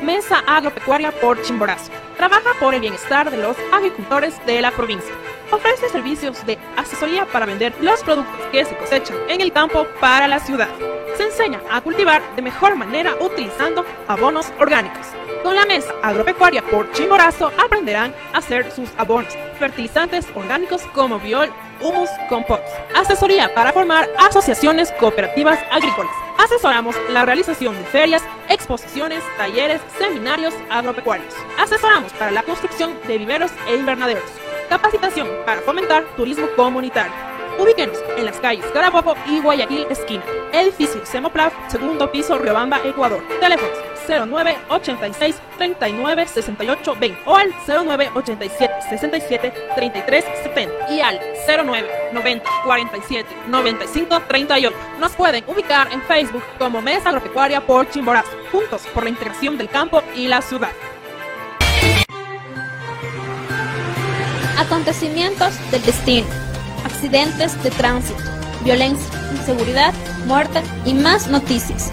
Mesa Agropecuaria por Chimborazo. Trabaja por el bienestar de los agricultores de la provincia. Ofrece servicios de asesoría para vender los productos que se cosechan en el campo para la ciudad. Se enseña a cultivar de mejor manera utilizando abonos orgánicos. Con la mesa agropecuaria por Chimborazo aprenderán a hacer sus abonos, fertilizantes orgánicos como biol, humus, compost. Asesoría para formar asociaciones cooperativas agrícolas. Asesoramos la realización de ferias, exposiciones, talleres, seminarios agropecuarios. Asesoramos para la construcción de viveros e invernaderos. Capacitación para fomentar turismo comunitario. Ubíquenos en las calles Carabobo y Guayaquil esquina. Edificio Semoplaf, segundo piso, Riobamba, Ecuador. Teléfonos 09 86 39 68 20 o al 09 87 67 33 70 y al 09 90 47 95 38. Nos pueden ubicar en Facebook como Mesa Agropecuaria por Chimborazo, juntos por la integración del campo y la ciudad. Acontecimientos del destino, accidentes de tránsito, violencia, inseguridad, muerte y más noticias.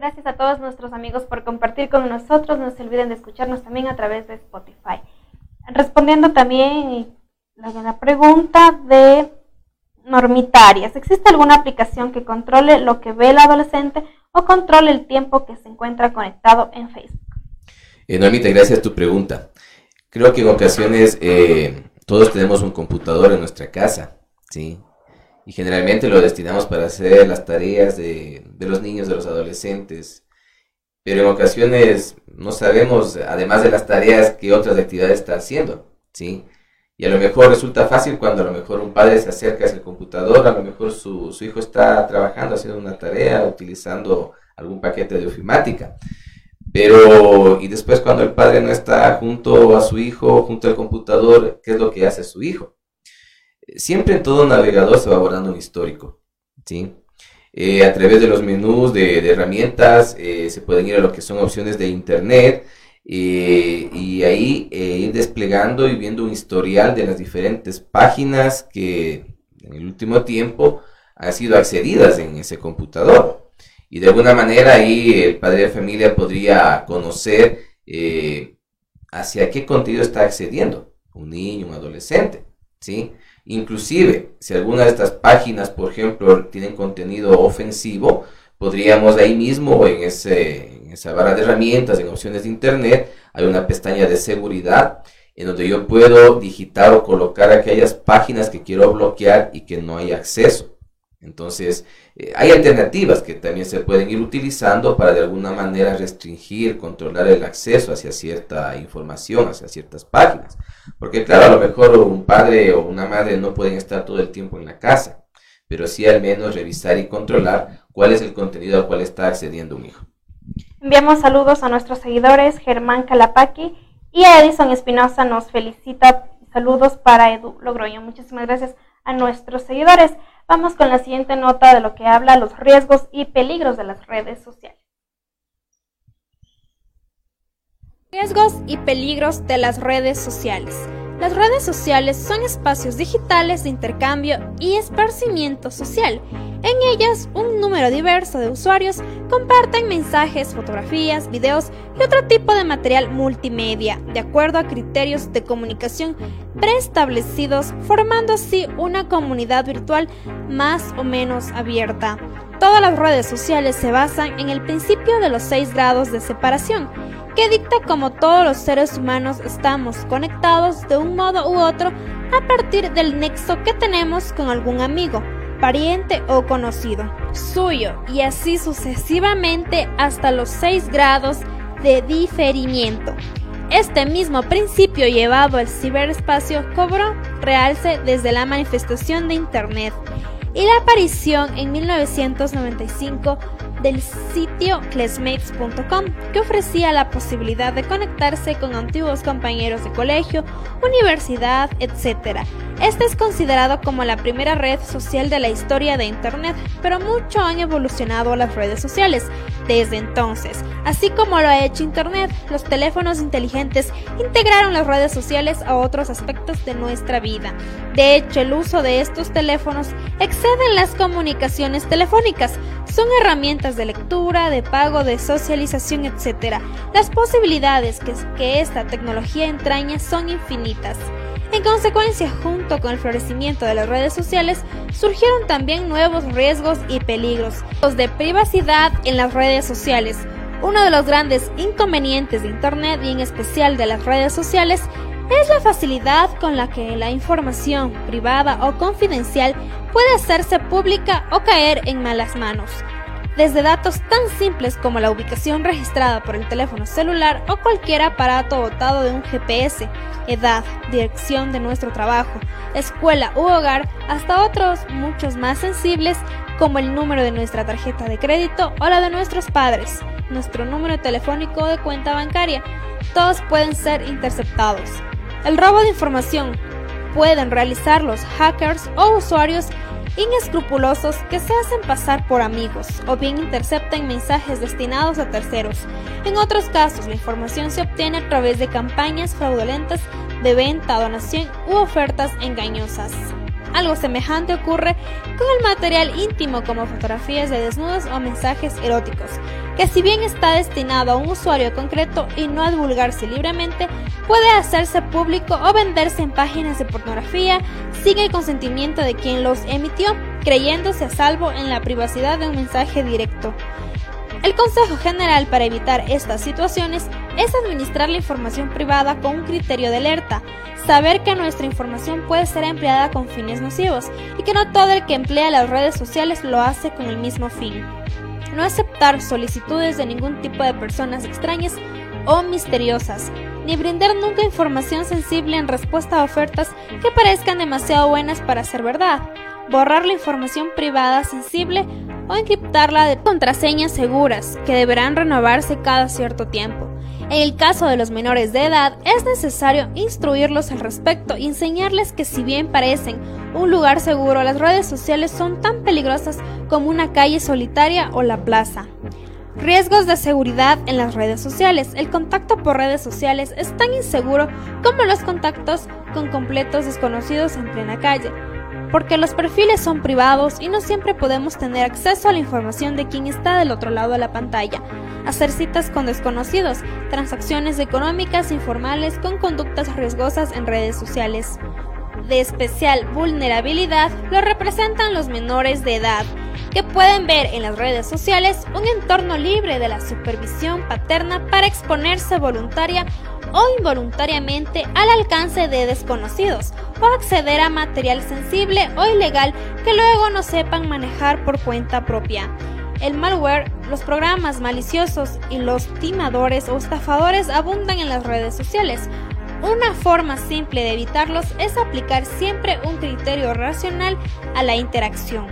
Gracias a todos nuestros amigos por compartir con nosotros. No se olviden de escucharnos también a través de Spotify. Respondiendo también a la pregunta de normitarias, ¿existe alguna aplicación que controle lo que ve el adolescente o controle el tiempo que se encuentra conectado en Facebook. Eh, Normita, gracias a tu pregunta. Creo que en ocasiones eh, todos tenemos un computador en nuestra casa, ¿sí? Y generalmente lo destinamos para hacer las tareas de, de los niños, de los adolescentes. Pero en ocasiones no sabemos, además de las tareas, qué otras actividades está haciendo, ¿sí? Y a lo mejor resulta fácil cuando a lo mejor un padre se acerca hacia el computador, a lo mejor su, su hijo está trabajando, haciendo una tarea, utilizando algún paquete de ofimática. Pero, y después cuando el padre no está junto a su hijo, junto al computador, ¿qué es lo que hace su hijo? Siempre en todo navegador se va guardando un histórico, ¿sí? Eh, a través de los menús de, herramientas eh, se pueden ir a lo que son opciones de internet eh, y ahí ir desplegando y viendo un historial de las diferentes páginas que en el último tiempo han sido accedidas en ese computador. Y de alguna manera ahí el padre de familia podría conocer hacia qué contenido está accediendo un niño, un adolescente, ¿sí? Inclusive, si alguna de estas páginas, por ejemplo, tienen contenido ofensivo, podríamos ahí mismo en en esa barra de herramientas, en opciones de Internet, hay una pestaña de seguridad en donde yo puedo digitar o colocar aquellas páginas que quiero bloquear y que no hay acceso. Entonces, eh, hay alternativas que también se pueden ir utilizando para de alguna manera restringir, controlar el acceso hacia cierta información, hacia ciertas páginas. Porque claro, a lo mejor un padre o una madre no pueden estar todo el tiempo en la casa, pero sí al menos revisar y controlar cuál es el contenido al cual está accediendo un hijo. Enviamos saludos a nuestros seguidores, Germán Calapaqui y Edison Espinosa nos felicita. Saludos para Edu Logroño. Muchísimas gracias a nuestros seguidores. Vamos con la siguiente nota de lo que habla los riesgos y peligros de las redes sociales. Riesgos y peligros de las redes sociales. Las redes sociales son espacios digitales de intercambio y esparcimiento social. En ellas, un número diverso de usuarios comparten mensajes, fotografías, videos y otro tipo de material multimedia, de acuerdo a criterios de comunicación preestablecidos, formando así una comunidad virtual más o menos abierta. Todas las redes sociales se basan en el principio de los seis grados de separación que dicta como todos los seres humanos estamos conectados de un modo u otro a partir del nexo que tenemos con algún amigo, pariente o conocido suyo y así sucesivamente hasta los 6 grados de diferimiento. Este mismo principio llevado al ciberespacio cobró realce desde la manifestación de Internet y la aparición en 1995 del sitio classmates.com que ofrecía la posibilidad de conectarse con antiguos compañeros de colegio, universidad, etc. Este es considerado como la primera red social de la historia de Internet, pero mucho han evolucionado las redes sociales desde entonces. Así como lo ha hecho Internet, los teléfonos inteligentes integraron las redes sociales a otros aspectos de nuestra vida. De hecho, el uso de estos teléfonos excede las comunicaciones telefónicas. Son herramientas de lectura, de pago, de socialización, etc. Las posibilidades que, que esta tecnología entraña son infinitas. En consecuencia, junto con el florecimiento de las redes sociales, surgieron también nuevos riesgos y peligros. Los de privacidad en las redes sociales. Uno de los grandes inconvenientes de Internet y en especial de las redes sociales es la facilidad con la que la información privada o confidencial puede hacerse pública o caer en malas manos desde datos tan simples como la ubicación registrada por el teléfono celular o cualquier aparato dotado de un GPS, edad, dirección de nuestro trabajo, escuela u hogar, hasta otros muchos más sensibles como el número de nuestra tarjeta de crédito o la de nuestros padres, nuestro número telefónico de cuenta bancaria, todos pueden ser interceptados. El robo de información pueden realizar los hackers o usuarios inescrupulosos que se hacen pasar por amigos o bien interceptan mensajes destinados a terceros. En otros casos, la información se obtiene a través de campañas fraudulentas de venta, donación u ofertas engañosas. Algo semejante ocurre con el material íntimo como fotografías de desnudos o mensajes eróticos, que si bien está destinado a un usuario concreto y no a divulgarse libremente, puede hacerse público o venderse en páginas de pornografía sin el consentimiento de quien los emitió, creyéndose a salvo en la privacidad de un mensaje directo. El consejo general para evitar estas situaciones es administrar la información privada con un criterio de alerta, saber que nuestra información puede ser empleada con fines nocivos y que no todo el que emplea las redes sociales lo hace con el mismo fin. No aceptar solicitudes de ningún tipo de personas extrañas o misteriosas, ni brindar nunca información sensible en respuesta a ofertas que parezcan demasiado buenas para ser verdad, borrar la información privada sensible o encriptarla de contraseñas seguras que deberán renovarse cada cierto tiempo. En el caso de los menores de edad, es necesario instruirlos al respecto y enseñarles que si bien parecen un lugar seguro, las redes sociales son tan peligrosas como una calle solitaria o la plaza. Riesgos de seguridad en las redes sociales. El contacto por redes sociales es tan inseguro como los contactos con completos desconocidos en plena calle, porque los perfiles son privados y no siempre podemos tener acceso a la información de quien está del otro lado de la pantalla. Hacer citas con desconocidos, transacciones económicas informales con conductas riesgosas en redes sociales. De especial vulnerabilidad lo representan los menores de edad que pueden ver en las redes sociales un entorno libre de la supervisión paterna para exponerse voluntaria o involuntariamente al alcance de desconocidos o acceder a material sensible o ilegal que luego no sepan manejar por cuenta propia. El malware, los programas maliciosos y los timadores o estafadores abundan en las redes sociales. Una forma simple de evitarlos es aplicar siempre un criterio racional a la interacción.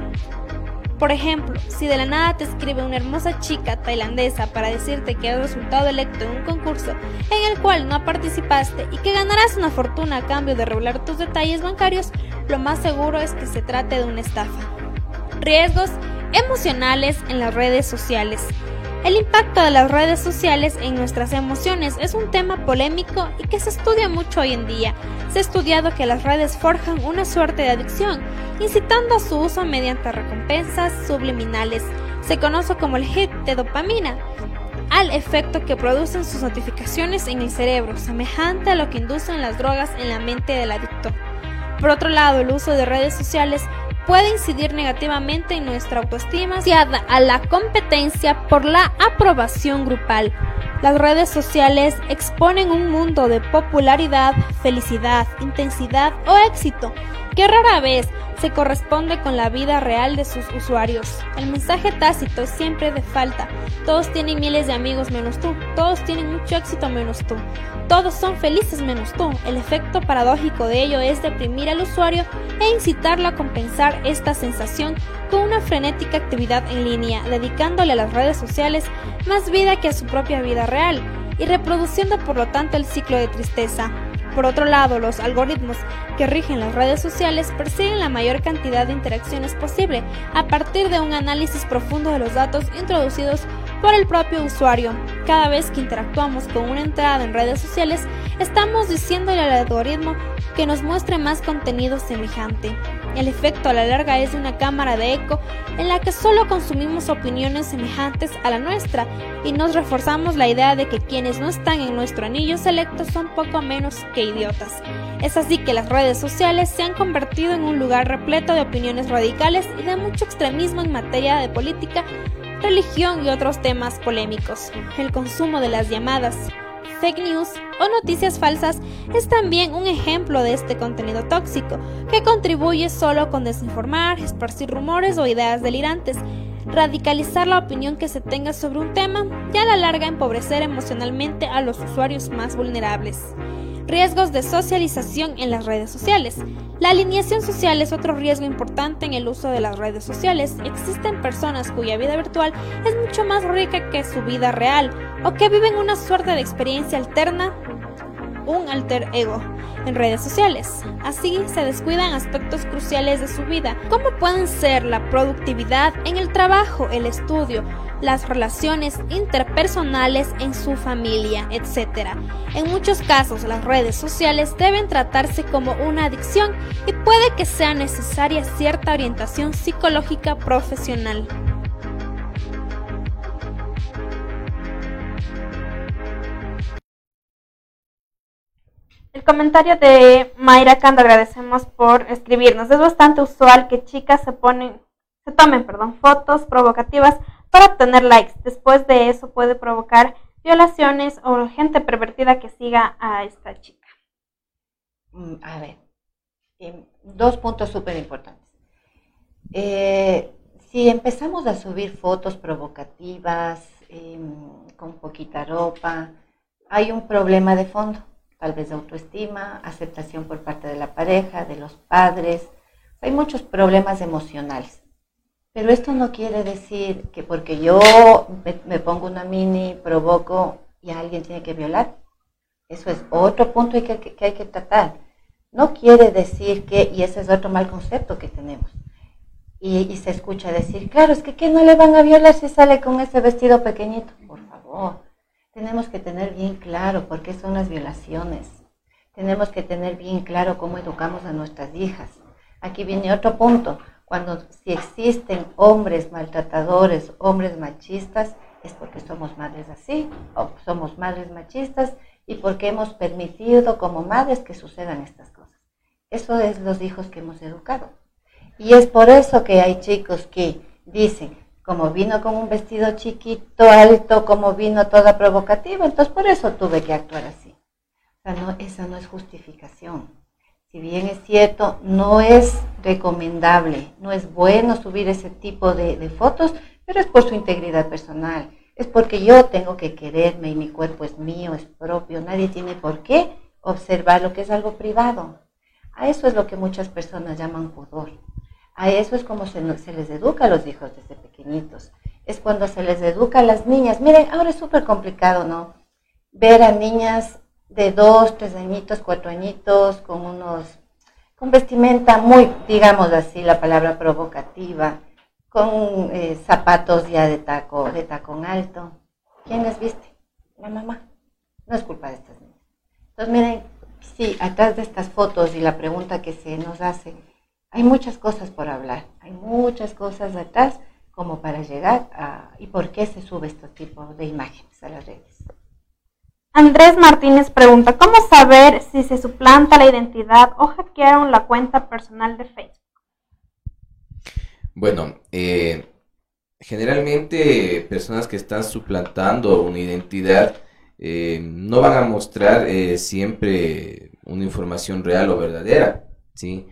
Por ejemplo, si de la nada te escribe una hermosa chica tailandesa para decirte que has resultado electo en un concurso en el cual no participaste y que ganarás una fortuna a cambio de revelar tus detalles bancarios, lo más seguro es que se trate de una estafa. Riesgos emocionales en las redes sociales. El impacto de las redes sociales en nuestras emociones es un tema polémico y que se estudia mucho hoy en día. Se ha estudiado que las redes forjan una suerte de adicción, incitando a su uso mediante recompensas subliminales. Se conoce como el hit de dopamina, al efecto que producen sus notificaciones en el cerebro, semejante a lo que inducen las drogas en la mente del adicto. Por otro lado, el uso de redes sociales puede incidir negativamente en nuestra autoestima a la competencia por la aprobación grupal. Las redes sociales exponen un mundo de popularidad, felicidad, intensidad o éxito que rara vez se corresponde con la vida real de sus usuarios. El mensaje tácito es siempre de falta. Todos tienen miles de amigos menos tú. Todos tienen mucho éxito menos tú. Todos son felices menos tú. El efecto paradójico de ello es deprimir al usuario e incitarlo a compensar esta sensación con una frenética actividad en línea, dedicándole a las redes sociales más vida que a su propia vida real y reproduciendo por lo tanto el ciclo de tristeza. Por otro lado, los algoritmos que rigen las redes sociales persiguen la mayor cantidad de interacciones posible a partir de un análisis profundo de los datos introducidos por el propio usuario. Cada vez que interactuamos con una entrada en redes sociales, estamos diciéndole al algoritmo que nos muestre más contenido semejante. El efecto a la larga es una cámara de eco en la que solo consumimos opiniones semejantes a la nuestra y nos reforzamos la idea de que quienes no están en nuestro anillo selecto son poco menos que idiotas. Es así que las redes sociales se han convertido en un lugar repleto de opiniones radicales y de mucho extremismo en materia de política, religión y otros temas polémicos. El consumo de las llamadas fake news o noticias falsas es también un ejemplo de este contenido tóxico, que contribuye solo con desinformar, esparcir rumores o ideas delirantes, radicalizar la opinión que se tenga sobre un tema y a la larga empobrecer emocionalmente a los usuarios más vulnerables. Riesgos de socialización en las redes sociales. La alineación social es otro riesgo importante en el uso de las redes sociales. Existen personas cuya vida virtual es mucho más rica que su vida real o que viven una suerte de experiencia alterna, un alter ego, en redes sociales. Así se descuidan aspectos cruciales de su vida, como pueden ser la productividad en el trabajo, el estudio, las relaciones interpersonales en su familia, etc. En muchos casos las redes sociales deben tratarse como una adicción y puede que sea necesaria cierta orientación psicológica profesional. El comentario de Mayra Cando agradecemos por escribirnos. Es bastante usual que chicas se ponen, se tomen, perdón, fotos provocativas para obtener likes. Después de eso puede provocar violaciones o gente pervertida que siga a esta chica. Mm, a ver, em, dos puntos súper importantes. Eh, si empezamos a subir fotos provocativas, em, con poquita ropa, hay un problema de fondo, tal vez de autoestima, aceptación por parte de la pareja, de los padres. Hay muchos problemas emocionales. Pero esto no quiere decir que porque yo me, pongo una mini, provoco y alguien tiene que violar. Eso es otro punto que, que hay que tratar. No quiere decir que, y ese es otro mal concepto que tenemos, y, se escucha decir, claro, es que ¿qué no le van a violar si sale con ese vestido pequeñito? Por favor, tenemos que tener bien claro por qué son las violaciones. Tenemos que tener bien claro cómo educamos a nuestras hijas. Aquí viene otro punto. Cuando si existen hombres maltratadores, hombres machistas, es porque somos madres así, o somos madres machistas, y porque hemos permitido como madres que sucedan estas cosas. Eso es los hijos que hemos educado. Y es por eso que hay chicos que dicen, como vino con un vestido chiquito, alto, como vino toda provocativa, entonces por eso tuve que actuar así. O sea, no, esa no es justificación. Si bien es cierto, no es recomendable, no es bueno subir ese tipo de, fotos, pero es por su integridad personal. Es porque yo tengo que quererme y mi cuerpo es mío, es propio. Nadie tiene por qué observar lo que es algo privado. A eso es lo que muchas personas llaman pudor. A eso es como se, les educa a los hijos desde pequeñitos. Es cuando se les educa a las niñas. Miren, ahora es súper complicado, ¿no? Ver a niñas de dos, tres añitos, cuatro añitos, con unos, con vestimenta muy, digamos así, la palabra provocativa, con eh, zapatos ya de taco, de tacón alto. ¿Quién les viste? La mamá. No es culpa de estas niñas. Entonces, miren, sí, atrás de estas fotos y la pregunta que se nos hace, hay muchas cosas por hablar, hay muchas cosas detrás como para llegar a y por qué se sube este tipo de imágenes a las redes. Andrés Martínez pregunta, ¿cómo saber si se suplanta la identidad o hackearon la cuenta personal de Facebook? Bueno, eh, generalmente personas que están suplantando una identidad eh, no van a mostrar eh, siempre una información real o verdadera, ¿sí?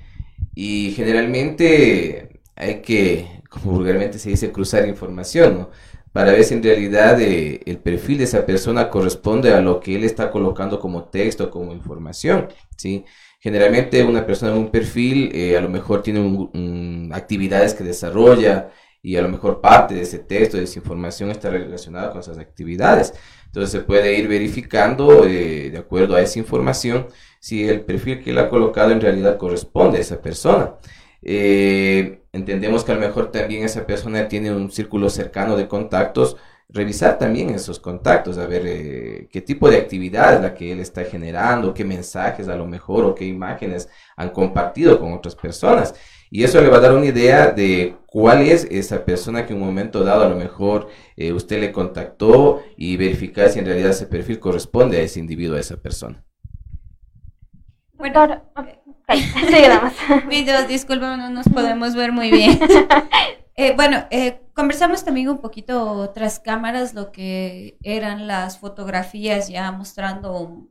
Y generalmente hay que, como vulgarmente se dice, cruzar información, ¿no? Para ver si en realidad eh, el perfil de esa persona corresponde a lo que él está colocando como texto, como información, ¿sí? Generalmente una persona en un perfil eh, a lo mejor tiene actividades que desarrolla y a lo mejor parte de ese texto, de esa información está relacionada con esas actividades. Entonces se puede ir verificando eh, de acuerdo a esa información si el perfil que él ha colocado en realidad corresponde a esa persona. Eh, entendemos que a lo mejor también esa persona tiene un círculo cercano de contactos, revisar también esos contactos, a ver eh, qué tipo de actividad es la que él está generando, qué mensajes a lo mejor o qué imágenes han compartido con otras personas. Y eso le va a dar una idea de cuál es esa persona que en un momento dado a lo mejor eh, usted le contactó y verificar si en realidad ese perfil corresponde a ese individuo, a esa persona. Videos, disculpen, no nos podemos ver muy bien. Eh, bueno, eh, conversamos también un poquito tras cámaras lo que eran las fotografías ya mostrando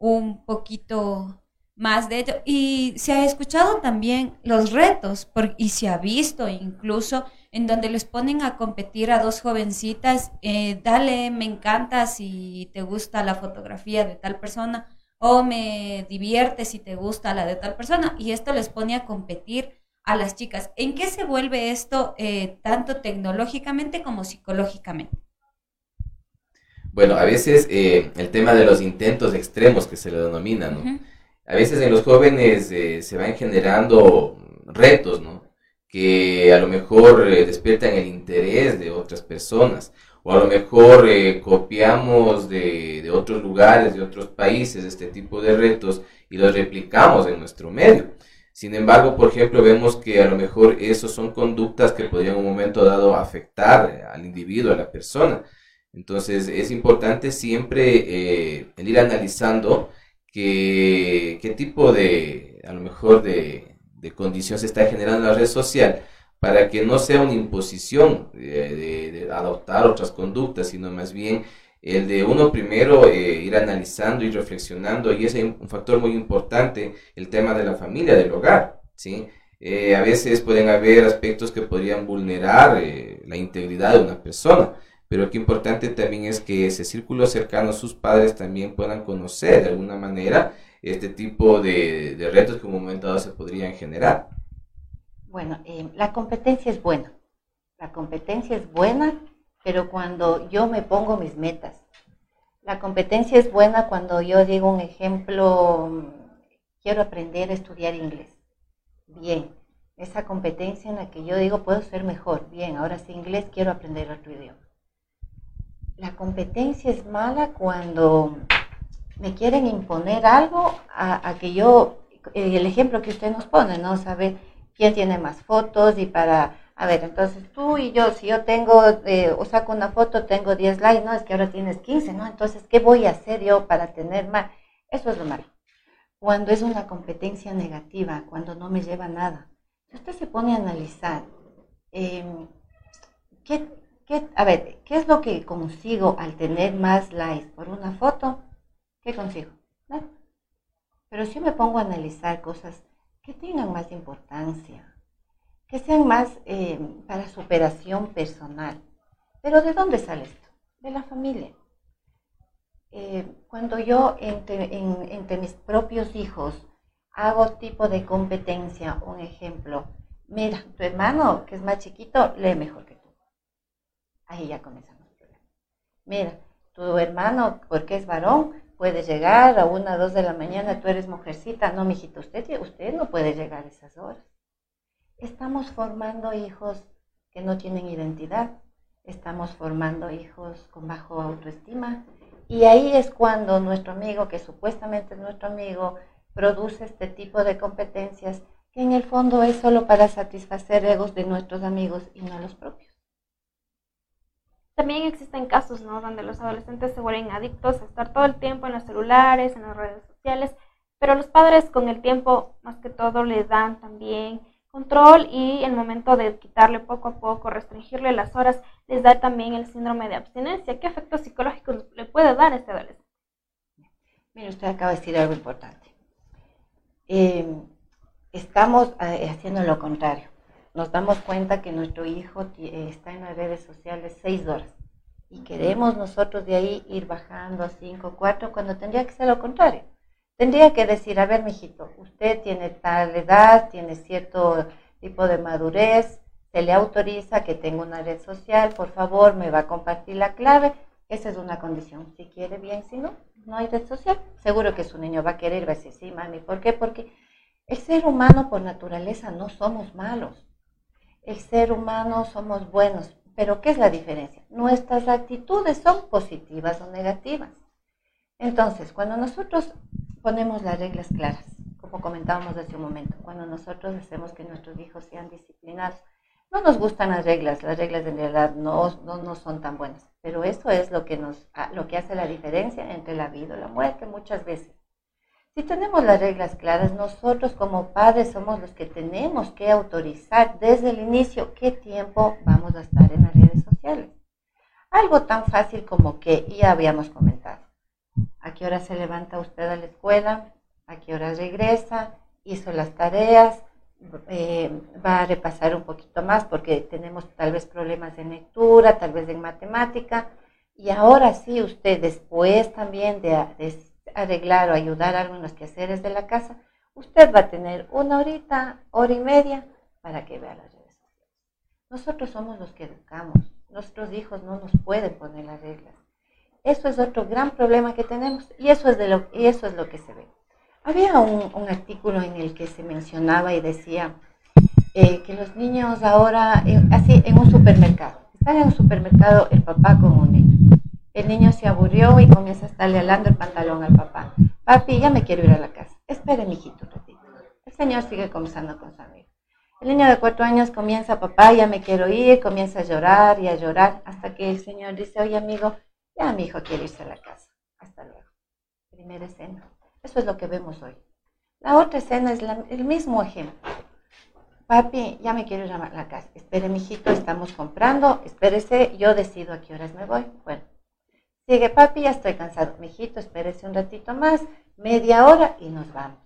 un, poquito más de ello. Y se ha escuchado también los retos y se ha visto incluso en donde les ponen a competir a dos jovencitas, eh, dale, me encanta si te gusta la fotografía de tal persona o me divierte si te gusta la de tal persona. Y esto les pone a competir a las chicas. ¿En qué se vuelve esto eh, tanto tecnológicamente como psicológicamente? Bueno, a veces eh, el tema de los intentos extremos que se le denominan, ¿no? A veces en los jóvenes eh, se van generando retos, ¿no? Que a lo mejor despiertan el interés de otras personas o a lo mejor eh, copiamos de, de, otros lugares, de otros países, este tipo de retos y los replicamos en nuestro medio. Sin embargo, por ejemplo, vemos que a lo mejor esos son conductas que podrían en un momento dado afectar al individuo, a la persona. Entonces es importante siempre eh, ir analizando qué tipo de, a lo mejor, de, de está generando en la red social para que no sea una imposición de, adoptar otras conductas, sino más bien el de uno primero eh, ir analizando y reflexionando, y ese es un factor muy importante, el tema de la familia, del hogar, ¿sí? Eh, a veces pueden haber aspectos que podrían vulnerar eh, la integridad de una persona, pero que importante también es que ese círculo cercano, sus padres también puedan conocer de alguna manera este tipo de, retos que en un momento dado se podrían generar. Bueno, eh, la competencia es buena. La competencia es buena, pero cuando yo me pongo mis metas. La competencia es buena cuando yo digo un ejemplo, quiero aprender a estudiar inglés. Bien, esa competencia en la que yo digo puedo ser mejor. Bien, ahora sí inglés, quiero aprender otro idioma. La competencia es mala cuando me quieren imponer algo a, que yo, eh, el ejemplo que usted nos pone, ¿no? Saber quién tiene más fotos y para, a ver, entonces tú y yo, si yo tengo, eh, o saco una foto, tengo 10 likes, no, es que ahora tienes 15, ¿no? Entonces, ¿qué voy a hacer yo para tener más? Eso es lo malo. Cuando es una competencia negativa, cuando no me lleva a nada. Usted se pone a analizar, em, ¿qué, qué, a ver, ¿qué es lo que consigo al tener más likes por una foto? ¿Qué consigo? Pero si me pongo a analizar cosas que tengan más importancia, que sean más eh, para superación personal. Pero ¿de dónde sale esto? De la familia. Eh, cuando yo entre, entre mis propios hijos hago tipo de competencia, un ejemplo, mira, tu hermano que es más chiquito lee mejor que tú. Ahí ya comenzamos problema. Mira, tu hermano, porque es varón, puede llegar a una dos de la mañana, tú eres mujercita. No, mijito, usted, usted no puede llegar a esas horas. Estamos formando hijos que no tienen identidad. Estamos formando hijos con bajo autoestima. Y ahí es cuando nuestro amigo, que supuestamente es nuestro amigo, produce este tipo de competencias que en el fondo es solo para satisfacer egos de nuestros amigos y no los propios. También existen casos, ¿no? Donde los adolescentes se vuelven adictos a estar todo el tiempo en los celulares, en las redes sociales, pero los padres con el tiempo, más que todo, les dan también control y el momento de quitarle poco a poco, restringirle las horas, les da también el síndrome de abstinencia. ¿Qué efectos psicológicos le puede dar a este adolescente? Mire, usted acaba de decir algo importante. Eh, estamos eh, haciendo lo contrario nos damos cuenta que nuestro hijo está en las redes sociales seis horas y queremos nosotros de ahí ir bajando a cinco, cuatro, cuando tendría que ser lo contrario. Tendría que decir, a ver, mijito, usted tiene tal edad, tiene cierto tipo de madurez, se le autoriza que tenga una red social, por favor, me va a compartir la clave. Esa es una condición. Si quiere, bien, si no, no hay red social. Seguro que su niño va a querer, va a decir, sí, mami. ¿Por qué? Porque el ser humano por naturaleza no somos malos el ser humano somos buenos, pero ¿qué es la diferencia? Nuestras actitudes son positivas o negativas. Entonces, cuando nosotros ponemos las reglas claras, como comentábamos hace un momento, cuando nosotros hacemos que nuestros hijos sean disciplinados, no nos gustan las reglas, las reglas en realidad no, no, no son tan buenas, pero eso es lo que, nos, lo que hace la diferencia entre la vida y la muerte muchas veces. Si tenemos las reglas claras, nosotros como padres somos los que tenemos que autorizar desde el inicio qué tiempo vamos a estar en las redes sociales. Algo tan fácil como que ya habíamos comentado. ¿A qué hora se levanta usted a la escuela? ¿A qué hora regresa? ¿Hizo las tareas? Eh, va a repasar un poquito más porque tenemos tal vez problemas en lectura, tal vez en matemática. Y ahora sí, usted después también de, de arreglar o ayudar a algunos quehaceres de la casa, usted va a tener una horita, hora y media para que vea las redes. Nosotros somos los que educamos, nuestros hijos no nos pueden poner las reglas. Eso es otro gran problema que tenemos y eso es, de lo, eso es lo que se ve. Había un, artículo en el que se mencionaba y decía eh, que los niños ahora, eh, así en un supermercado, están en un supermercado el papá con un niño el niño se aburrió y comienza a estarle alando el pantalón al papá. Papi, ya me quiero ir a la casa. Espere, mijito, ratito. El señor sigue conversando con su amigo. El niño de cuatro años comienza, papá, ya me quiero ir, comienza a llorar y a llorar hasta que el señor dice, oye amigo, ya mi hijo quiere irse a la casa. Hasta luego. Primera escena. Eso es lo que vemos hoy. La otra escena es el mismo ejemplo. papi, ya me quiero ir a la casa. Espere, mijito, estamos comprando. Espérese, yo decido a qué horas me voy. Bueno, sigue, papi, ya estoy cansado. Mijito, espérese un ratito más, media hora y nos vamos.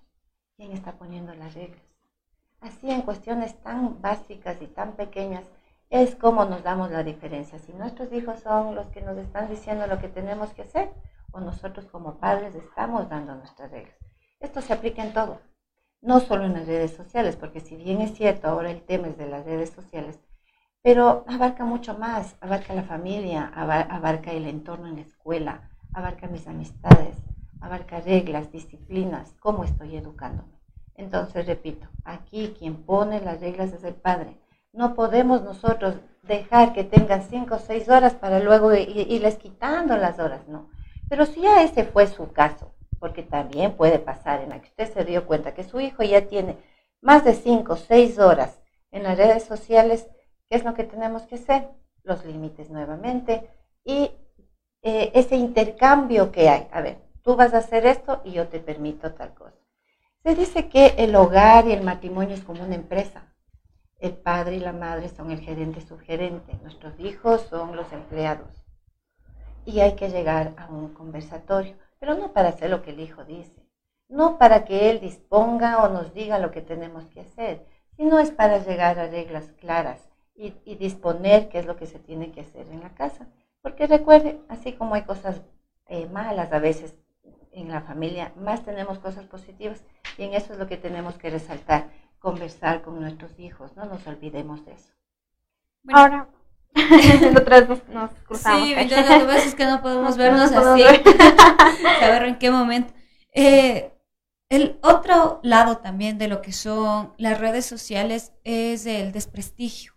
¿Quién está poniendo las reglas? Así en cuestiones tan básicas y tan pequeñas es como nos damos la diferencia. Si nuestros hijos son los que nos están diciendo lo que tenemos que hacer o nosotros como padres estamos dando nuestras reglas. Esto se aplica en todo no solo en las redes sociales, porque si bien es cierto, ahora el tema es de las redes sociales, pero abarca mucho más, abarca la familia, abarca el entorno en la escuela, abarca mis amistades, abarca reglas, disciplinas, cómo estoy educándome. Entonces, repito, aquí quien pone las reglas es el padre. No podemos nosotros dejar que tengan cinco o seis horas para luego irles quitando las horas, no. Pero si ya ese fue su caso, porque también puede pasar en la que usted se dio cuenta que su hijo ya tiene más de 5 o 6 horas en las redes sociales, ¿qué es lo que tenemos que hacer? Los límites nuevamente y eh, ese intercambio que hay. A ver, tú vas a hacer esto y yo te permito tal cosa. Se dice que el hogar y el matrimonio es como una empresa. El padre y la madre son el gerente subgerente, nuestros hijos son los empleados. Y hay que llegar a un conversatorio pero no para hacer lo que el hijo dice, no para que él disponga o nos diga lo que tenemos que hacer, sino es para llegar a reglas claras y, disponer qué es lo que se tiene que hacer en la casa. Porque recuerde, así como hay cosas eh, malas a veces en la familia, más tenemos cosas positivas y en eso es lo que tenemos que resaltar, conversar con nuestros hijos, no nos olvidemos de eso. Ahora, Nosotras nos, cruzamos. Sí, entonces lo que pasa es que no podemos vernos así. Saber en qué momento. Eh, el otro lado también de lo que son las redes sociales es el desprestigio.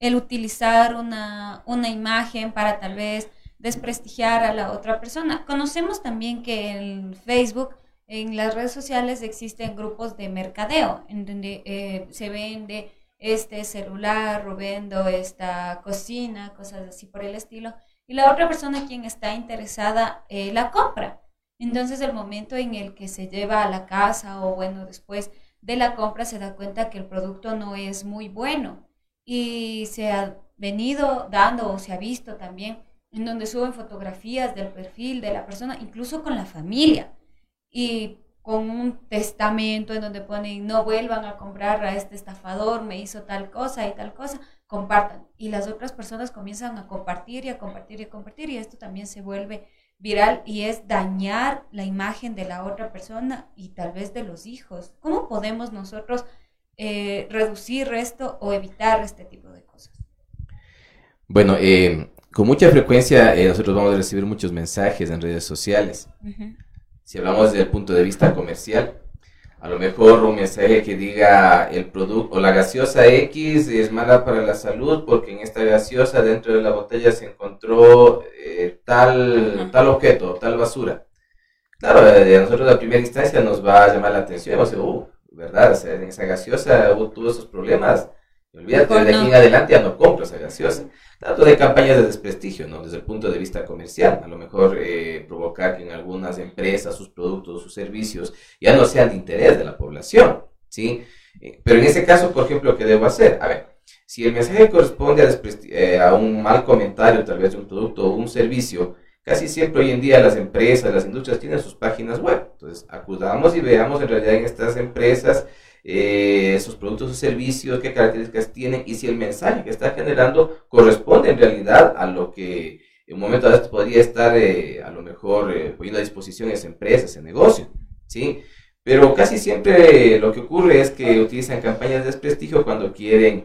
El utilizar una, una imagen para tal vez desprestigiar a la otra persona. Conocemos también que en Facebook, en las redes sociales existen grupos de mercadeo, en donde eh, se vende este celular, robando esta cocina, cosas así por el estilo, y la otra persona quien está interesada eh, la compra. Entonces el momento en el que se lleva a la casa o bueno, después de la compra se da cuenta que el producto no es muy bueno y se ha venido dando o se ha visto también en donde suben fotografías del perfil de la persona, incluso con la familia. Y con un testamento en donde ponen no vuelvan a comprar a este estafador, me hizo tal cosa y tal cosa, compartan. Y las otras personas comienzan a compartir y a compartir y a compartir y esto también se vuelve viral y es dañar la imagen de la otra persona y tal vez de los hijos. ¿Cómo podemos nosotros eh, reducir esto o evitar este tipo de cosas? Bueno, eh, con mucha frecuencia eh, nosotros vamos a recibir muchos mensajes en redes sociales si hablamos desde el punto de vista comercial, a lo mejor un mensaje que diga el producto o la gaseosa X es mala para la salud porque en esta gaseosa dentro de la botella se encontró eh, tal, tal objeto, tal basura. Claro, a nosotros a primera instancia nos va a llamar la atención y vamos a decir, uh, ¿verdad? en esa gaseosa tuvo esos problemas. Y olvídate, de aquí en adelante ya no compro esa gaseosa tanto de campañas de desprestigio, ¿no? Desde el punto de vista comercial, a lo mejor eh, provocar que en algunas empresas sus productos, sus servicios ya no sean de interés de la población, ¿sí? Eh, pero en ese caso, por ejemplo, ¿qué debo hacer? A ver, si el mensaje corresponde a, eh, a un mal comentario, tal vez de un producto o un servicio, casi siempre hoy en día las empresas, las industrias tienen sus páginas web. Entonces, acudamos y veamos en realidad en estas empresas eh, sus productos o servicios, qué características tienen y si el mensaje que está generando corresponde en realidad a lo que en un momento dado podría estar eh, a lo mejor eh, poniendo a disposición esa empresa, ese negocio, ¿sí? Pero casi siempre lo que ocurre es que utilizan campañas de desprestigio cuando quieren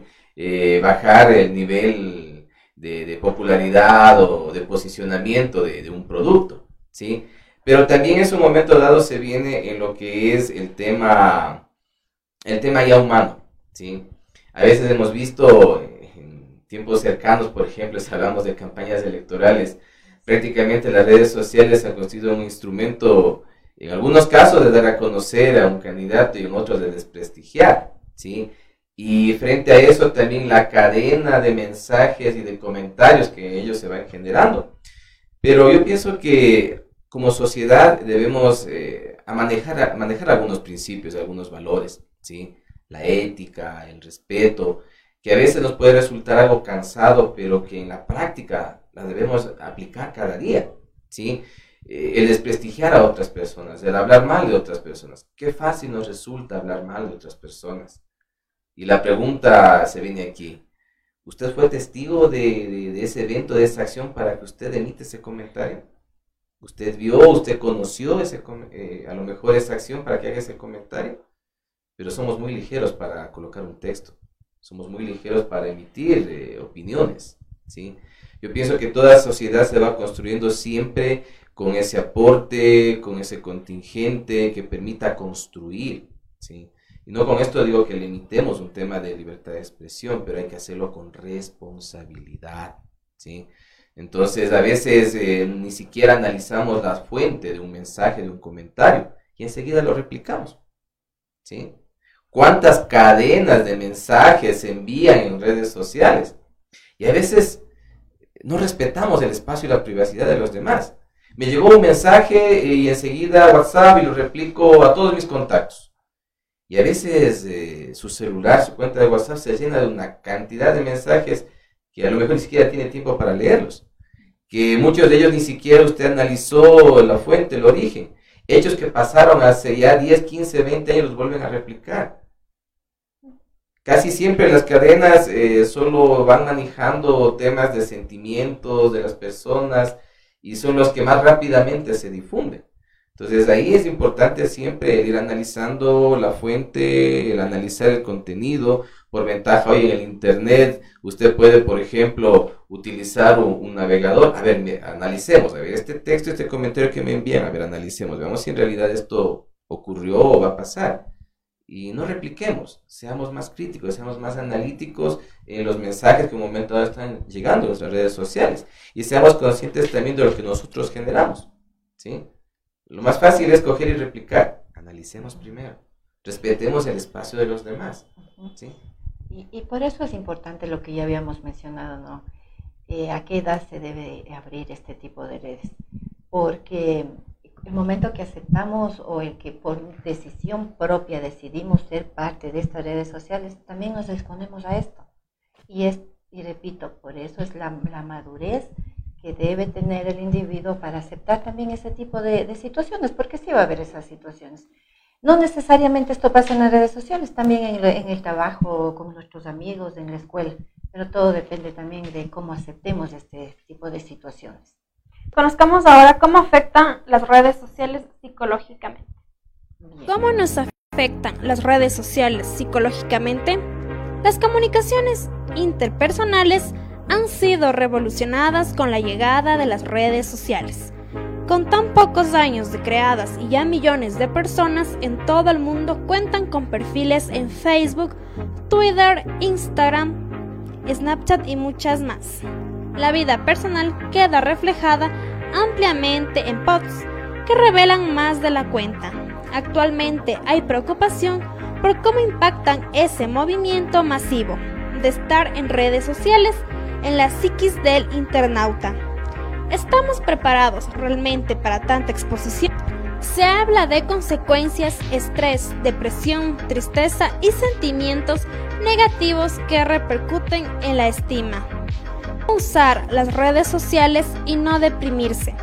bajar el nivel de, popularidad o de posicionamiento de, de un producto, ¿sí? Pero también en su momento dado se viene en lo que es el tema el tema ya humano, ¿sí? A veces hemos visto en tiempos cercanos, por ejemplo, si hablamos de campañas electorales, prácticamente las redes sociales han constituido un instrumento, en algunos casos, de dar a conocer a un candidato y en otros de desprestigiar, ¿sí? Y frente a eso también la cadena de mensajes y de comentarios que ellos se van generando. Pero yo pienso que como sociedad debemos eh, manejar, manejar algunos principios, algunos valores. ¿sí? la ética, el respeto, que a veces nos puede resultar algo cansado, pero que en la práctica la debemos aplicar cada día, ¿sí? Eh, el desprestigiar a otras personas, el hablar mal de otras personas. Qué fácil nos resulta hablar mal de otras personas. Y la pregunta se viene aquí. ¿Usted fue testigo de, ese evento, de esa acción para que usted emite ese comentario? ¿Usted vio, usted conoció ese, eh, a lo mejor esa acción para que haga ese comentario? Pero somos muy ligeros para colocar un texto. Somos muy ligeros para emitir eh, opiniones. ¿sí? Yo pienso que toda sociedad se va construyendo siempre con ese aporte, con ese contingente que permita construir. ¿sí? Y no con esto digo que limitemos un tema de libertad de expresión, pero hay que hacerlo con responsabilidad, ¿sí? Entonces, a veces eh, ni siquiera analizamos la fuente de un mensaje, de un comentario, y enseguida lo replicamos, ¿sí? ¿Cuántas cadenas de mensajes se envían en redes sociales? Y a veces no respetamos el espacio y la privacidad de los demás. Me llegó un mensaje y enseguida WhatsApp y lo replico a todos mis contactos. Y a veces eh, su celular, su cuenta de WhatsApp se llena de una cantidad de mensajes que a lo mejor ni siquiera tiene tiempo para leerlos. Que muchos de ellos ni siquiera usted analizó la fuente, el origen. Hechos que pasaron hace ya 10, 15, 20 años los vuelven a replicar. Casi siempre las cadenas eh, solo van manejando temas de sentimientos de las personas y son los que más rápidamente se difunden. Entonces ahí es importante siempre ir analizando la fuente, el analizar el contenido. Por ventaja hoy en el Internet usted puede, por ejemplo, utilizar un, navegador. A ver, analicemos, a ver, este texto, este comentario que me envían, a ver, analicemos, veamos si en realidad esto ocurrió o va a pasar. Y no repliquemos, seamos más críticos, seamos más analíticos en los mensajes que en un momento están llegando a nuestras redes sociales. Y seamos conscientes también de lo que nosotros generamos. ¿Sí? Lo más fácil es coger y replicar. Analicemos primero. Respetemos el espacio de los demás. ¿sí? Y, por eso es importante lo que ya habíamos mencionado, ¿no? Eh, ¿A qué edad se debe abrir este tipo de redes? Porque el momento que aceptamos o el que por decisión propia decidimos ser parte de estas redes sociales, también nos exponemos a esto. Y, es, y repito, por eso es la, la madurez que debe tener el individuo para aceptar también ese tipo de, situaciones, porque sí va a haber esas situaciones. No necesariamente esto pasa en las redes sociales, también en, el trabajo, con nuestros amigos, en la escuela, pero todo depende también de cómo aceptemos este tipo de situaciones. Conozcamos ahora cómo afectan las redes sociales psicológicamente. ¿Cómo nos afectan las redes sociales psicológicamente? Las comunicaciones interpersonales han sido revolucionadas con la llegada de las redes sociales. Con tan pocos años de creadas y ya millones de personas en todo el mundo cuentan con perfiles en Facebook, Twitter, Instagram, Snapchat y muchas más. La vida personal queda reflejada ampliamente en posts que revelan más de la cuenta. Actualmente hay preocupación por cómo impactan ese movimiento masivo de estar en redes sociales en la psiquis del internauta. ¿Estamos preparados realmente para tanta exposición? Se habla de consecuencias, estrés, depresión, tristeza y sentimientos negativos que repercuten en la estima. Usar las redes sociales y no deprimirse.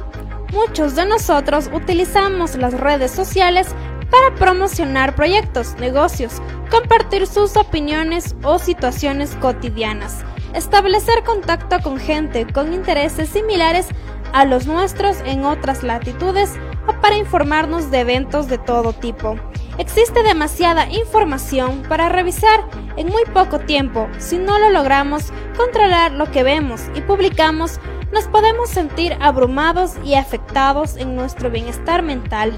Muchos de nosotros utilizamos las redes sociales para promocionar proyectos, negocios, compartir sus opiniones o situaciones cotidianas establecer contacto con gente con intereses similares a los nuestros en otras latitudes o para informarnos de eventos de todo tipo. Existe demasiada información para revisar en muy poco tiempo. Si no lo logramos controlar lo que vemos y publicamos, nos podemos sentir abrumados y afectados en nuestro bienestar mental.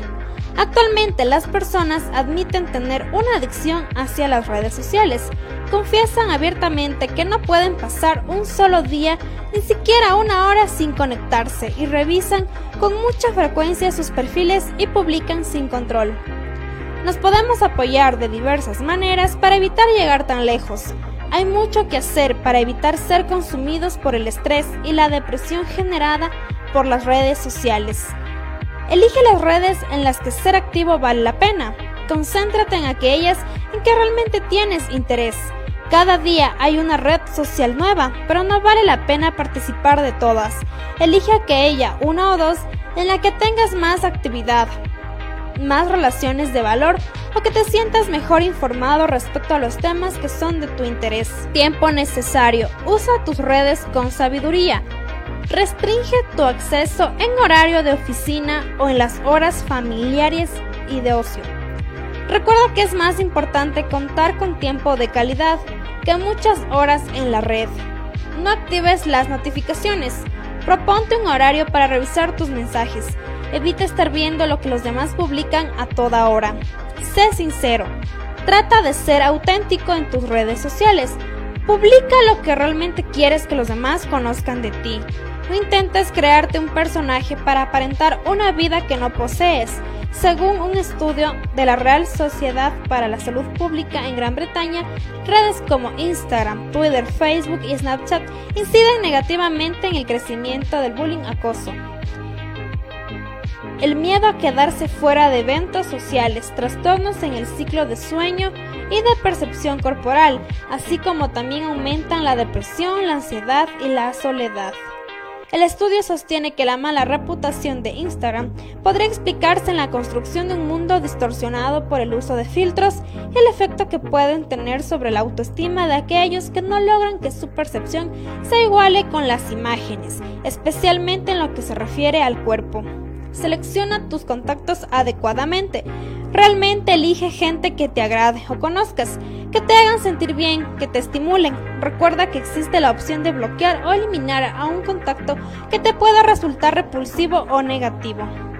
Actualmente las personas admiten tener una adicción hacia las redes sociales. Confiesan abiertamente que no pueden pasar un solo día, ni siquiera una hora sin conectarse y revisan con mucha frecuencia sus perfiles y publican sin control. Nos podemos apoyar de diversas maneras para evitar llegar tan lejos. Hay mucho que hacer para evitar ser consumidos por el estrés y la depresión generada por las redes sociales. Elige las redes en las que ser activo vale la pena. Concéntrate en aquellas en qué realmente tienes interés. Cada día hay una red social nueva, pero no vale la pena participar de todas. Elige aquella, una o dos, en la que tengas más actividad, más relaciones de valor o que te sientas mejor informado respecto a los temas que son de tu interés. Tiempo necesario. Usa tus redes con sabiduría. Restringe tu acceso en horario de oficina o en las horas familiares y de ocio. Recuerda que es más importante contar con tiempo de calidad que muchas horas en la red. No actives las notificaciones. Proponte un horario para revisar tus mensajes. Evita estar viendo lo que los demás publican a toda hora. Sé sincero. Trata de ser auténtico en tus redes sociales. Publica lo que realmente quieres que los demás conozcan de ti. No intentes crearte un personaje para aparentar una vida que no posees. Según un estudio de la Real Sociedad para la Salud Pública en Gran Bretaña, redes como Instagram, Twitter, Facebook y Snapchat inciden negativamente en el crecimiento del bullying acoso. El miedo a quedarse fuera de eventos sociales, trastornos en el ciclo de sueño y de percepción corporal, así como también aumentan la depresión, la ansiedad y la soledad. El estudio sostiene que la mala reputación de Instagram podría explicarse en la construcción de un mundo distorsionado por el uso de filtros y el efecto que pueden tener sobre la autoestima de aquellos que no logran que su percepción se iguale con las imágenes, especialmente en lo que se refiere al cuerpo. Selecciona tus contactos adecuadamente. Realmente elige gente que te agrade o conozcas, que te hagan sentir bien, que te estimulen. Recuerda que existe la opción de bloquear o eliminar a un contacto que te pueda resultar repulsivo o negativo.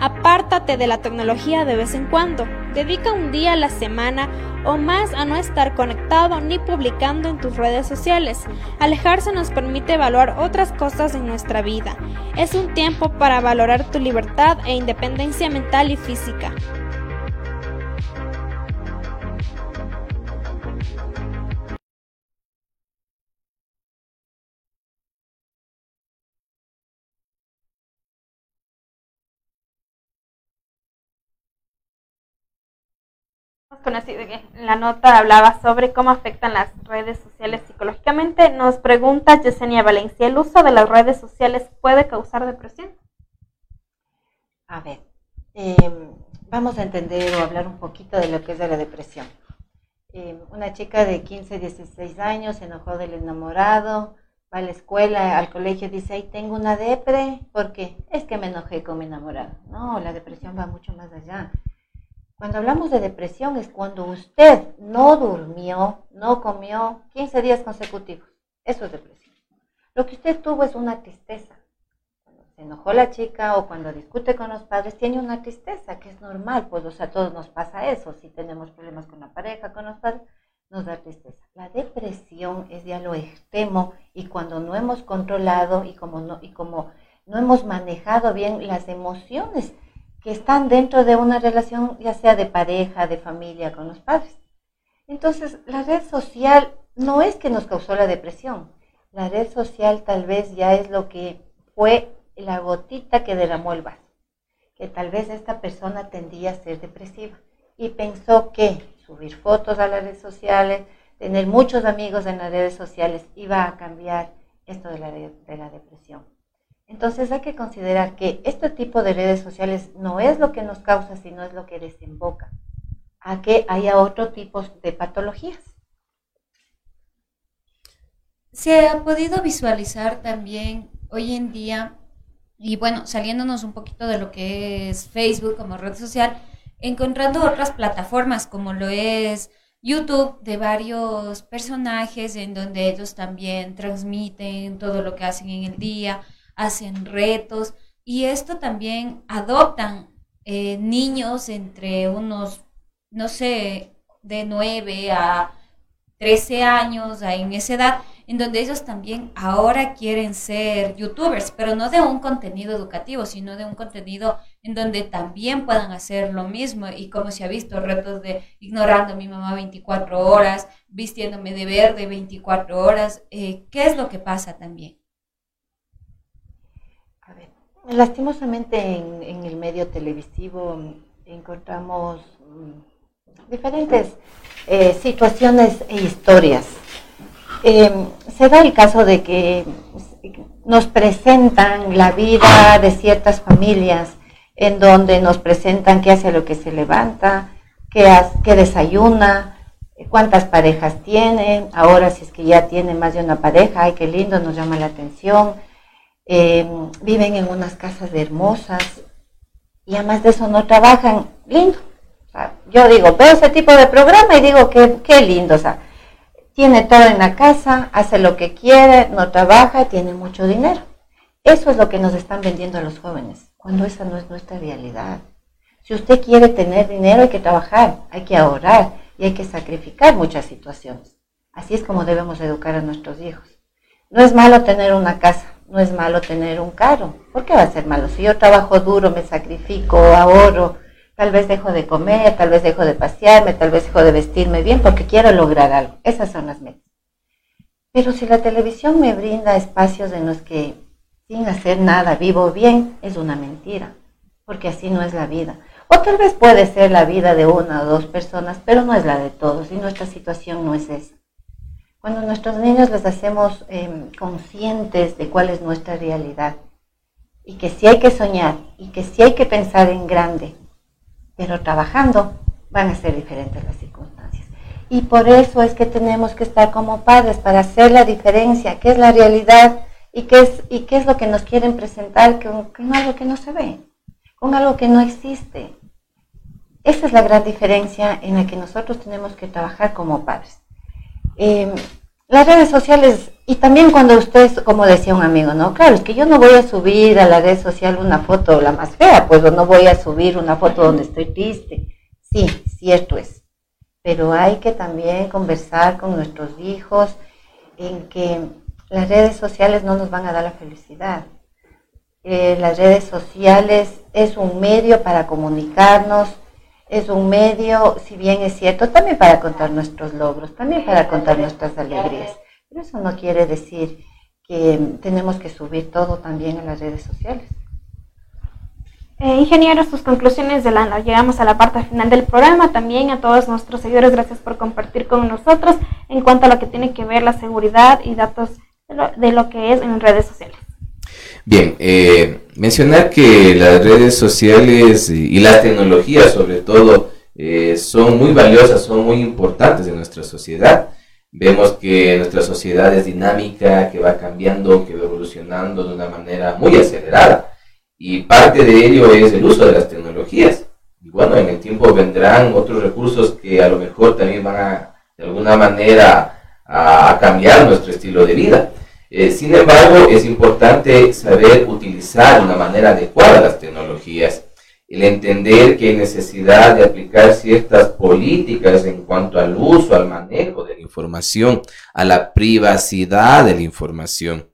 Apártate de la tecnología de vez en cuando. Dedica un día a la semana o más a no estar conectado ni publicando en tus redes sociales. Alejarse nos permite evaluar otras cosas en nuestra vida. Es un tiempo para valorar tu libertad e independencia mental y física. En la nota hablaba sobre cómo afectan las redes sociales psicológicamente. Nos pregunta Yesenia Valencia, ¿el uso de las redes sociales puede causar depresión? A ver, em, vamos a entender o hablar un poquito de lo que es de la depresión. Em, una chica de 15, 16 años se enojó del enamorado, va a la escuela, al colegio, dice, ahí tengo una depre, porque es que me enojé con mi enamorado. No, la depresión va mucho más allá cuando hablamos de depresión es cuando usted no durmió, no comió 15 días consecutivos. Eso es depresión. Lo que usted tuvo es una tristeza. Cuando se enojó la chica o cuando discute con los padres, tiene una tristeza, que es normal, pues o sea, a todos nos pasa eso. Si tenemos problemas con la pareja, con los padres, nos da tristeza. La depresión es ya lo extremo y cuando no hemos controlado y como no, y como no hemos manejado bien las emociones que están dentro de una relación, ya sea de pareja, de familia, con los padres. Entonces, la red social no es que nos causó la depresión. La red social tal vez ya es lo que fue la gotita que derramó el vaso. Que tal vez esta persona tendía a ser depresiva y pensó que subir fotos a las redes sociales, tener muchos amigos en las redes sociales iba a cambiar esto de la, de la depresión. Entonces hay que considerar que este tipo de redes sociales no es lo que nos causa, sino es lo que desemboca a que haya otro tipo de patologías. Se ha podido visualizar también hoy en día, y bueno, saliéndonos un poquito de lo que es Facebook como red social, encontrando otras plataformas como lo es YouTube de varios personajes en donde ellos también transmiten todo lo que hacen en el día, hacen retos y esto también adoptan eh, niños entre unos, no sé, de 9 a 13 años, en esa edad, en donde ellos también ahora quieren ser youtubers, pero no de un contenido educativo, sino de un contenido en donde también puedan hacer lo mismo. Y como se ha visto, retos de ignorando a mi mamá 24 horas, vistiéndome de verde 24 horas, eh, ¿qué es lo que pasa también? Lastimosamente en, el medio televisivo encontramos mm, diferentes eh, situaciones e historias. Eh, se da el caso de que nos presentan la vida de ciertas familias en donde nos presentan qué hace lo que se levanta, qué, qué desayuna, cuántas parejas tiene, ahora si es que ya tiene más de una pareja, ay, qué lindo, nos llama la atención. Eh, viven en unas casas hermosas y además de eso no trabajan, lindo. yo digo, veo ese tipo de programa y digo, qué, qué lindo, o sea, tiene todo en la casa, hace lo que quiere, no trabaja, tiene mucho dinero. Eso es lo que nos están vendiendo a los jóvenes, cuando esa no es nuestra realidad. Si usted quiere tener dinero hay que trabajar, hay que ahorrar y hay que sacrificar muchas situaciones. Así es como debemos educar a nuestros hijos. No es malo tener una casa, no es malo tener un carro. ¿Por qué va a ser malo? Si yo trabajo duro, me sacrifico, ahorro, tal vez dejo de comer, tal vez dejo de pasearme, tal vez dejo de vestirme bien porque quiero lograr algo. Esas son las metas. Pero si la televisión me brinda espacios en los que sin hacer nada vivo bien, es una mentira, porque así no es la vida. O tal vez puede ser la vida de una o dos personas, pero no es la de todos y nuestra situación no es esa. Cuando nuestros niños les hacemos em, conscientes de cuál es nuestra realidad y que sí hay que soñar y que sí hay que pensar en grande, pero trabajando van a ser diferentes las circunstancias. Y por eso es que tenemos que estar como padres para hacer la diferencia, qué es la realidad y qué es, y qué es lo que nos quieren presentar con, con algo que no se ve, con algo que no existe. Esa es la gran diferencia en la que nosotros tenemos que trabajar como padres. Em, las redes sociales, y también cuando usted, como decía un amigo, ¿no? Claro, es que yo no voy a subir a la red social una foto la más fea, pues o no voy a subir una foto donde estoy triste. Sí, cierto es. Pero hay que también conversar con nuestros hijos en que las redes sociales no nos van a dar la felicidad. Eh, las redes sociales es un medio para comunicarnos, es un medio, si bien es cierto, también para contar nuestros logros, también para contar nuestras alegrías. Pero eso no quiere decir que tenemos que subir todo también a las redes sociales. Eh, ingeniero, sus conclusiones de la, llegamos a la parte final del programa. También a todos nuestros seguidores, gracias por compartir con nosotros en cuanto a lo que tiene que ver la seguridad y datos de lo que es en redes sociales. Bien, eh, mencionar que las redes sociales y, las tecnologías sobre todo eh, son muy valiosas, son muy importantes en nuestra sociedad. Vemos que nuestra sociedad es dinámica, que va cambiando, que va evolucionando de una manera muy acelerada. Y parte de ello es el uso de las tecnologías. Y bueno, en el tiempo vendrán otros recursos que a lo mejor también van a, de alguna manera, a cambiar nuestro estilo de vida. Eh, sin embargo, es importante saber utilizar de una manera adecuada las tecnologías, el entender que hay necesidad de aplicar ciertas políticas en cuanto al uso, al manejo de la información, a la privacidad de la información.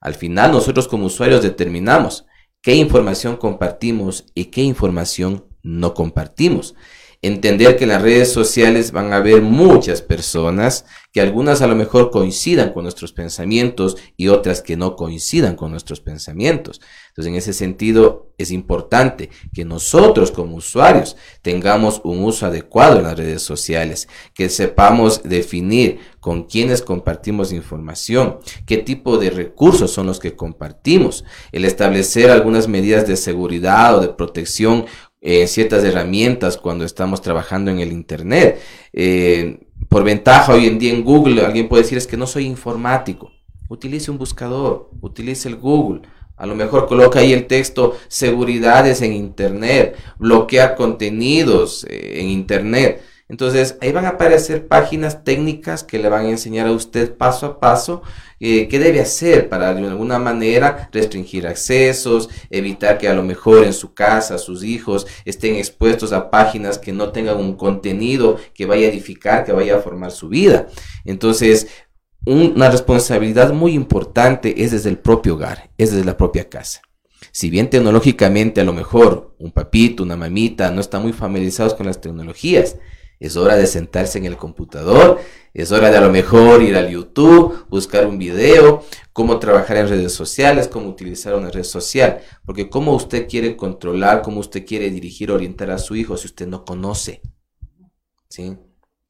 Al final, nosotros como usuarios determinamos qué información compartimos y qué información no compartimos entender que en las redes sociales van a haber muchas personas que algunas a lo mejor coincidan con nuestros pensamientos y otras que no coincidan con nuestros pensamientos. Entonces, en ese sentido, es importante que nosotros como usuarios tengamos un uso adecuado en las redes sociales, que sepamos definir con quiénes compartimos información, qué tipo de recursos son los que compartimos, el establecer algunas medidas de seguridad o de protección eh, ciertas herramientas cuando estamos trabajando en el Internet. Eh, por ventaja, hoy en día en Google alguien puede decir es que no soy informático. Utilice un buscador, utilice el Google. A lo mejor coloca ahí el texto seguridades en Internet, bloquear contenidos eh, en Internet. Entonces, ahí van a aparecer páginas técnicas que le van a enseñar a usted paso a paso eh, qué debe hacer para de alguna manera restringir accesos, evitar que a lo mejor en su casa sus hijos estén expuestos a páginas que no tengan un contenido que vaya a edificar, que vaya a formar su vida. Entonces, una responsabilidad muy importante es desde el propio hogar, es desde la propia casa. Si bien tecnológicamente a lo mejor un papito, una mamita no están muy familiarizados con las tecnologías, es hora de sentarse en el computador, es hora de a lo mejor ir al YouTube, buscar un video, cómo trabajar en redes sociales, cómo utilizar una red social, porque cómo usted quiere controlar, cómo usted quiere dirigir, orientar a su hijo si usted no conoce. ¿sí?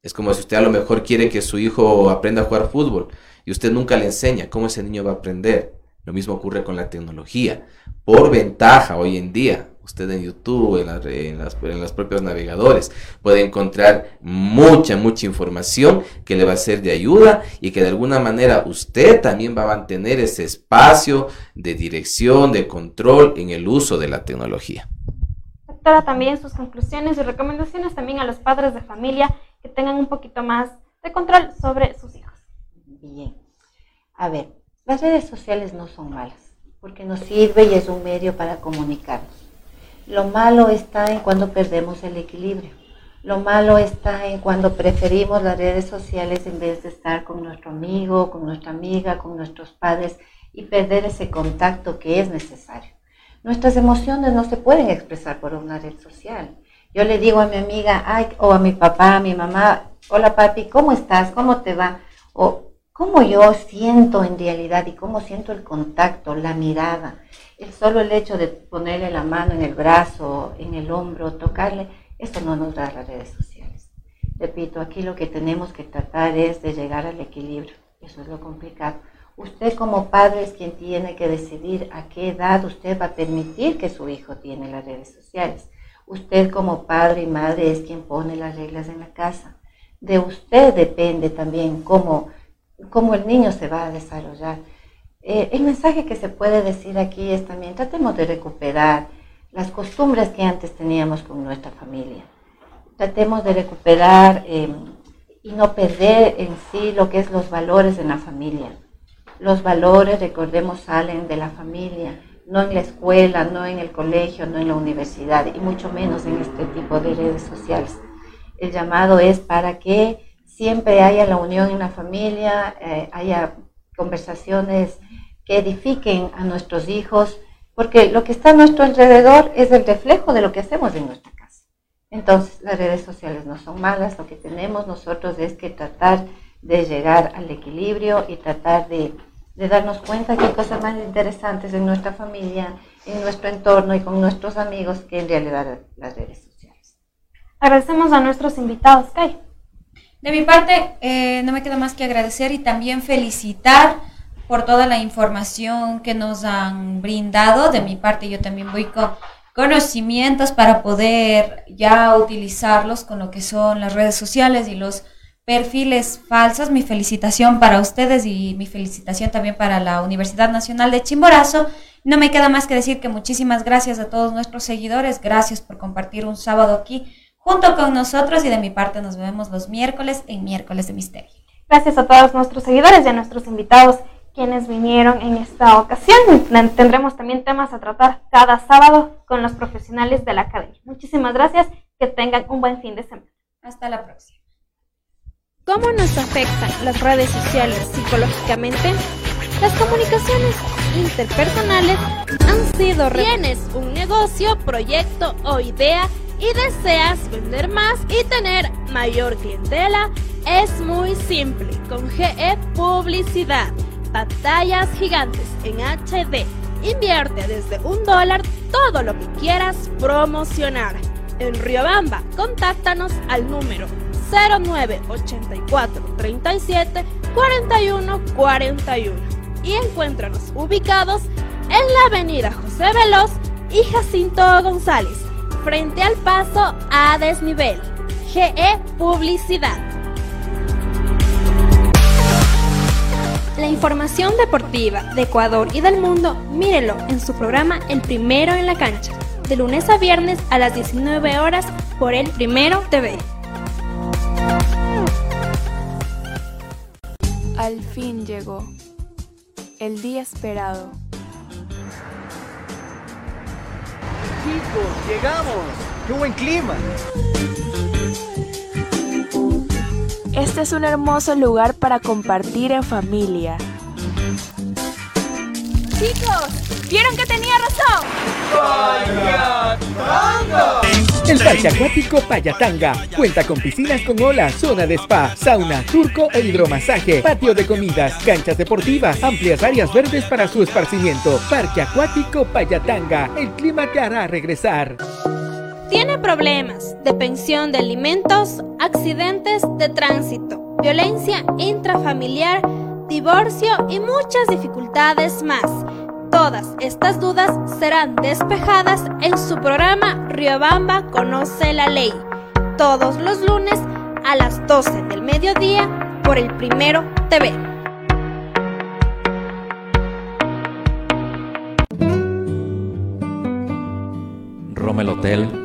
Es como si usted a lo mejor quiere que su hijo aprenda a jugar fútbol y usted nunca le enseña cómo ese niño va a aprender. Lo mismo ocurre con la tecnología. Por ventaja, hoy en día, usted en YouTube, en, en, las, en, los propios navegadores, puede encontrar mucha, mucha información que le va a ser de ayuda y que de alguna manera usted también va a mantener ese espacio de dirección, de control en el uso de la tecnología. Doctora, también sus conclusiones y recomendaciones también a los padres de familia que tengan un poquito más de control sobre sus hijos. Bien. A ver, las redes sociales no son malas, porque nos sirve y es un medio para comunicarnos. Lo malo está en cuando perdemos el equilibrio. Lo malo está en cuando preferimos las redes sociales en vez de estar con nuestro amigo, con nuestra amiga, con nuestros padres y perder ese contacto que es necesario. Nuestras emociones no se pueden expresar por una red social. Yo le digo a mi amiga ay, o a mi papá, a mi mamá, hola papi, ¿cómo estás? ¿Cómo te va? O cómo yo siento en realidad y cómo siento el contacto, la mirada. El solo el hecho de ponerle la mano en el brazo, en el hombro, tocarle, eso no nos da las redes sociales. Repito, aquí lo que tenemos que tratar es de llegar al equilibrio. Eso es lo complicado. Usted como padre es quien tiene que decidir a qué edad usted va a permitir que su hijo tiene las redes sociales. Usted como padre y madre es quien pone las reglas en la casa. De usted depende también cómo, cómo el niño se va a desarrollar. Eh, el mensaje que se puede decir aquí es también tratemos de recuperar las costumbres que antes teníamos con nuestra familia. Tratemos de recuperar eh, y no perder en sí lo que es los valores en la familia. Los valores, recordemos, salen de la familia, no en la escuela, no en el colegio, no en la universidad y mucho menos en este tipo de redes sociales. El llamado es para que siempre haya la unión en la familia, eh, haya conversaciones que edifiquen a nuestros hijos, porque lo que está a nuestro alrededor es el reflejo de lo que hacemos en nuestra casa. Entonces, las redes sociales no son malas, lo que tenemos nosotros es que tratar de llegar al equilibrio y tratar de, de darnos cuenta que hay cosas más interesantes en nuestra familia, en nuestro entorno y con nuestros amigos que en realidad las redes sociales. Agradecemos a nuestros invitados, Kai. De mi parte, eh, no me queda más que agradecer y también felicitar por toda la información que nos han brindado. De mi parte, yo también voy con conocimientos para poder ya utilizarlos con lo que son las redes sociales y los perfiles falsos. Mi felicitación para ustedes y mi felicitación también para la Universidad Nacional de Chimborazo. No me queda más que decir que muchísimas gracias a todos nuestros seguidores. Gracias por compartir un sábado aquí junto con nosotros y de mi parte nos vemos los miércoles en miércoles de misterio. Gracias a todos nuestros seguidores y a nuestros invitados quienes vinieron en esta ocasión. Tendremos también temas a tratar cada sábado con los profesionales de la academia. Muchísimas gracias, que tengan un buen fin de semana. Hasta la próxima. ¿Cómo nos afectan las redes sociales psicológicamente? Las comunicaciones interpersonales han sido... Tienes un negocio, proyecto o idea y deseas vender más y tener mayor clientela, es muy simple con GE Publicidad pantallas gigantes en HD. Invierte desde un dólar todo lo que quieras promocionar. En Riobamba, contáctanos al número 0984 37 41 41 y encuéntranos ubicados en la avenida José Veloz y Jacinto González, frente al paso a desnivel. GE Publicidad. La información deportiva de Ecuador y del mundo, mírelo en su programa El Primero en la Cancha, de lunes a viernes a las 19 horas por El Primero TV. Al fin llegó el día esperado. Chicos, llegamos. ¡Qué buen clima! Este es un hermoso lugar para compartir en familia. Chicos, ¿vieron que tenía razón? ¡Payatanga! El Parque Acuático Payatanga cuenta con piscinas con olas, zona de spa, sauna, turco e hidromasaje, patio de comidas, canchas deportivas, amplias áreas verdes para su esparcimiento. Parque Acuático Payatanga, el clima te hará regresar. Tiene problemas de pensión de alimentos, accidentes de tránsito, violencia intrafamiliar, divorcio y muchas dificultades más. Todas estas dudas serán despejadas en su programa Riobamba Conoce la Ley, todos los lunes a las 12 del mediodía por el Primero TV. Romel Hotel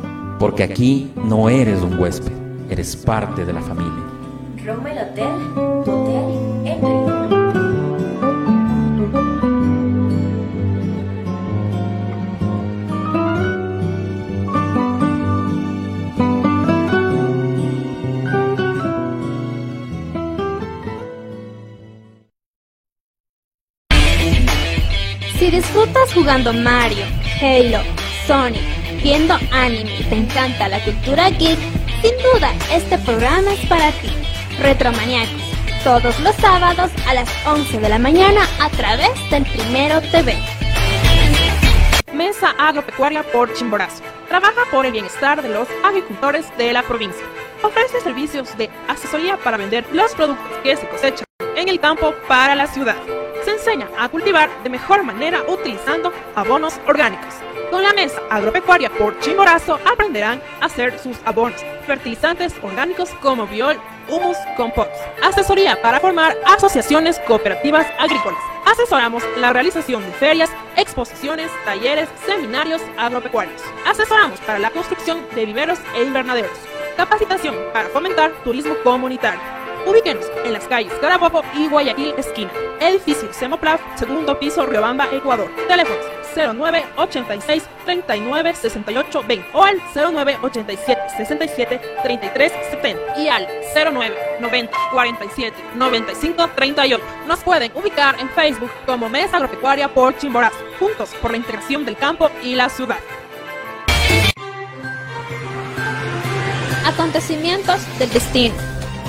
Porque aquí no eres un huésped, eres parte de la familia. Roma el Hotel, tu hotel en Río. Si disfrutas jugando Mario, Halo, Sonic, viendo anime te encanta la cultura geek, sin duda este programa es para ti. Retromaniacos, todos los sábados a las 11 de la mañana a través del Primero TV. Mesa Agropecuaria por Chimborazo. Trabaja por el bienestar de los agricultores de la provincia. Ofrece servicios de asesoría para vender los productos que se cosechan en el campo para la ciudad. Se enseña a cultivar de mejor manera utilizando abonos orgánicos. Con la mesa agropecuaria por Chimborazo aprenderán a hacer sus abonos, fertilizantes orgánicos como biol, humus, compost. Asesoría para formar asociaciones cooperativas agrícolas. Asesoramos la realización de ferias, exposiciones, talleres, seminarios agropecuarios. Asesoramos para la construcción de viveros e invernaderos. Capacitación para fomentar turismo comunitario. Ubíquenos en las calles Carabobo y Guayaquil esquina. Edificio Semoplaf, segundo piso, Riobamba, Ecuador. Teléfonos 09 86 39 68 20 o al 09 87 67 33 70 y al 09 90 47 95 38. Nos pueden ubicar en Facebook como Mesa Agropecuaria por Chimborazo, juntos por la integración del campo y la ciudad. Acontecimientos del destino,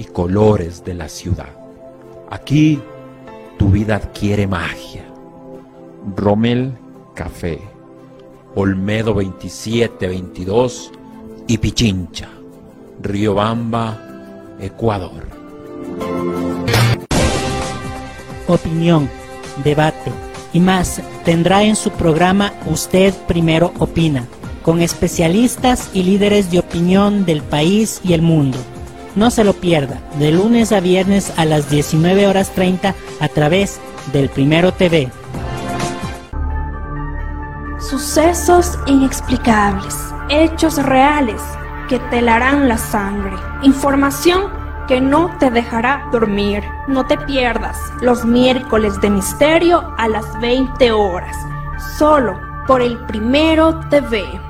y colores de la ciudad. Aquí tu vida adquiere magia. Rommel Café, Olmedo 2722 y Pichincha, Riobamba, Ecuador. opinión, debate y más tendrá en su programa Usted Primero Opina, con especialistas y líderes de opinión del país y el mundo. No se lo pierda, de lunes a viernes a las 19 horas 30 a través del Primero TV. Sucesos inexplicables, hechos reales que te helarán la sangre, información que no te dejará dormir. No te pierdas los miércoles de misterio a las 20 horas, solo por el Primero TV.